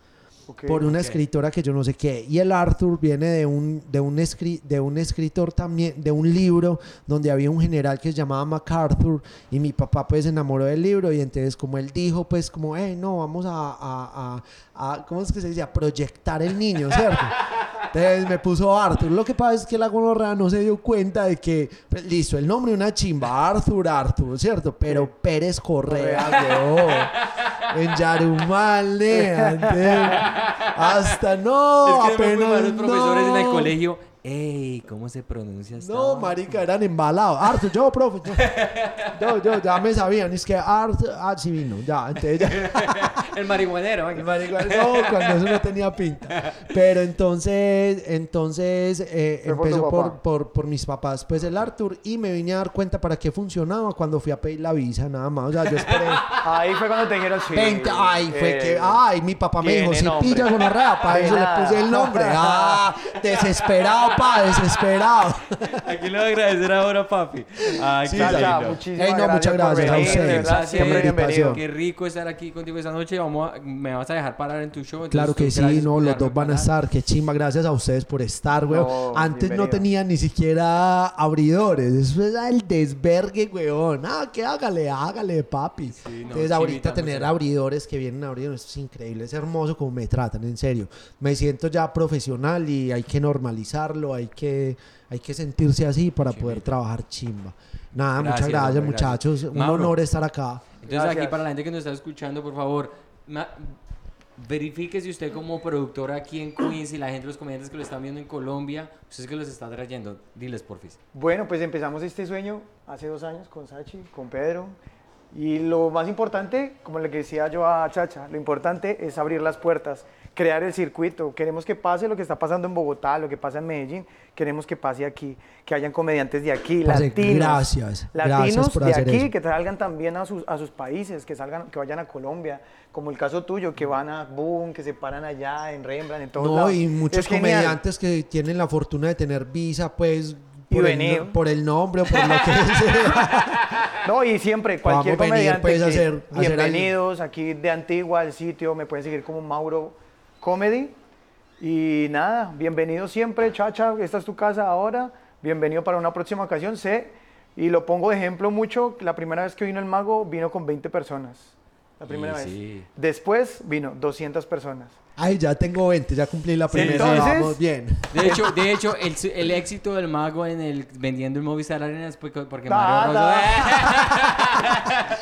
Por una escritora que yo no sé qué. Y el Arthur viene de un, de, un escri- de un escritor también, de un libro donde había un general que se llamaba MacArthur y mi papá pues se enamoró del libro y entonces como él dijo pues como, hey, no, vamos a, a, a, a- ¿cómo es que se dice? A proyectar el niño, ¿cierto? Entonces me puso Arthur. Lo que pasa es que la gonorrea no se dio cuenta de que, pues, listo, el nombre una chimba, Arthur, Arthur, ¿cierto? Pero Pérez Correa, weón. En Yarumal, Hasta no, es que apenas los profesores en el no. colegio, Ey, ¿cómo se pronuncia esta No, marica, eran embalados. Arthur, yo, profe, yo, yo, yo, ya me sabían. Es que Arthur, ah, sí vino, ya, entonces ya. El marihuanero. El marihuana, no, cuando eso no tenía pinta. Pero entonces, entonces eh, empezó por, por, por mis papás, pues el Arthur, y me vine a dar cuenta para qué funcionaba cuando fui a pedir la visa, nada más. O sea, yo esperé Ahí fue cuando te dijeron sí. 20. Ay, fue eh, que, ay, mi papá me dijo, si nombre. pilla gonorrea, para De eso le puse el nombre. Ah, desesperado, pa, desesperado. Aquí le voy a agradecer ahora, papi. Ay, Sí, Chacha, lindo. muchísimas Ey, no, muchas por gracias a ustedes. de verdad, siempre bienvenido. Qué rico estar aquí contigo esta noche. Vamos a- me vas a dejar parar en tu show. entonces, Claro que sí, no, los dos van a estar. Qué chimba, gracias a ustedes por estar, weón. No, Antes no tenían ni siquiera abridores. Eso era el desvergue, weón. Ah, que hágale, hágale, papi. no, Entonces, ahorita tener abridores que vienen a abrir, eso es increíble. Es hermoso como me tratan, en serio. Me siento ya profesional y hay que normalizarlo, hay que, hay que sentirse así para poder trabajar chimba. Nada, muchas Gracias, gracias, hombre, muchachos. gracias. Un Mauro. honor estar acá. Entonces, aquí Gracias. para la gente que nos está escuchando, por favor, verifique si usted como productor aquí en Queens y la gente, los comediantes que lo están viendo en Colombia, usted es que los está trayendo. Diles, porfis. Bueno, pues empezamos este sueño hace dos años con Sachi, con Pedro. Y lo más importante, como le decía yo a Chacha, lo importante es abrir las puertas, crear el circuito. Queremos que pase lo que está pasando en Bogotá, lo que pasa en Medellín. Queremos que pase aquí, que hayan comediantes de aquí, Parce, latinos. gracias, gracias Latinos por de hacer aquí, eso. que salgan también a sus, a sus países, que, salgan, que vayan a Colombia. Como el caso tuyo, que van a Boom, que se paran allá en Rembrandt, en todos No, lados. y muchos Es genial. comediantes que tienen la fortuna de tener visa, pues, Y por, el, venir. no- por el nombre o por lo que sea. No, y siempre, cualquier Podamos venir, comediante, pues, a que- hacer- a hacer bienvenidos aquí de Antigua, al sitio, me pueden seguir como Mauro Comedy. Y nada, bienvenido siempre, Chacha, esta es tu casa ahora, bienvenido para una próxima ocasión, sé, y lo pongo de ejemplo mucho, la primera vez que vino el mago vino con 20 personas, la primera vez. sí. Después vino 200 personas. Ay, ya tengo 20, ya cumplí la primera. Entonces- Vamos bien. De hecho, de hecho el, el éxito del mago en el vendiendo el Movistar Arena es porque, porque Da, Mario. Rosso-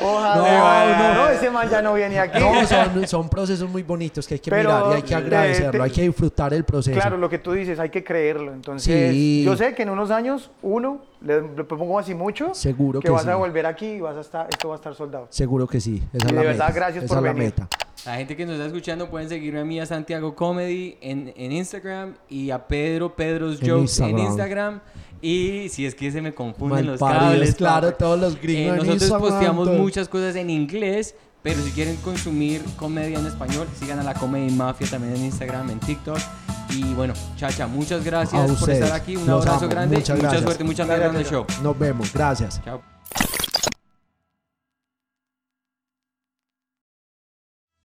Ojalá. No, no. ese man ya no viene aquí. No, son, son procesos muy bonitos que hay que Pero mirar y hay que de- agradecerlo, de- hay que disfrutar el proceso. Claro, lo que tú dices, hay que creerlo. Entonces, Sí. yo sé que en unos años, uno, le, le pongo así mucho, Seguro que, que vas a sí. volver aquí y vas a estar, esto va a estar soldado. Seguro que sí. Esa Y es la de verdad, meta. gracias Esa por la venir. meta. La gente que nos está escuchando pueden seguirme a mí a Santiago Comedy en, en Instagram y a Pedro Pedro's En Jokes en Instagram. Instagram. Y si es que se me confunden los Malparidos, cables. claro, todos los gringos Eh, nosotros Instagram, posteamos muchas cosas en inglés, pero si quieren consumir comedia en español, sigan a la Comedy Mafia también en Instagram, en TikTok. Y bueno, Chacha, muchas gracias por estar aquí. Un Los abrazo amo. grande. Muchas y mucha gracias. suerte, mucha Gracias, mierda en el show. Nos vemos. Gracias. Chao.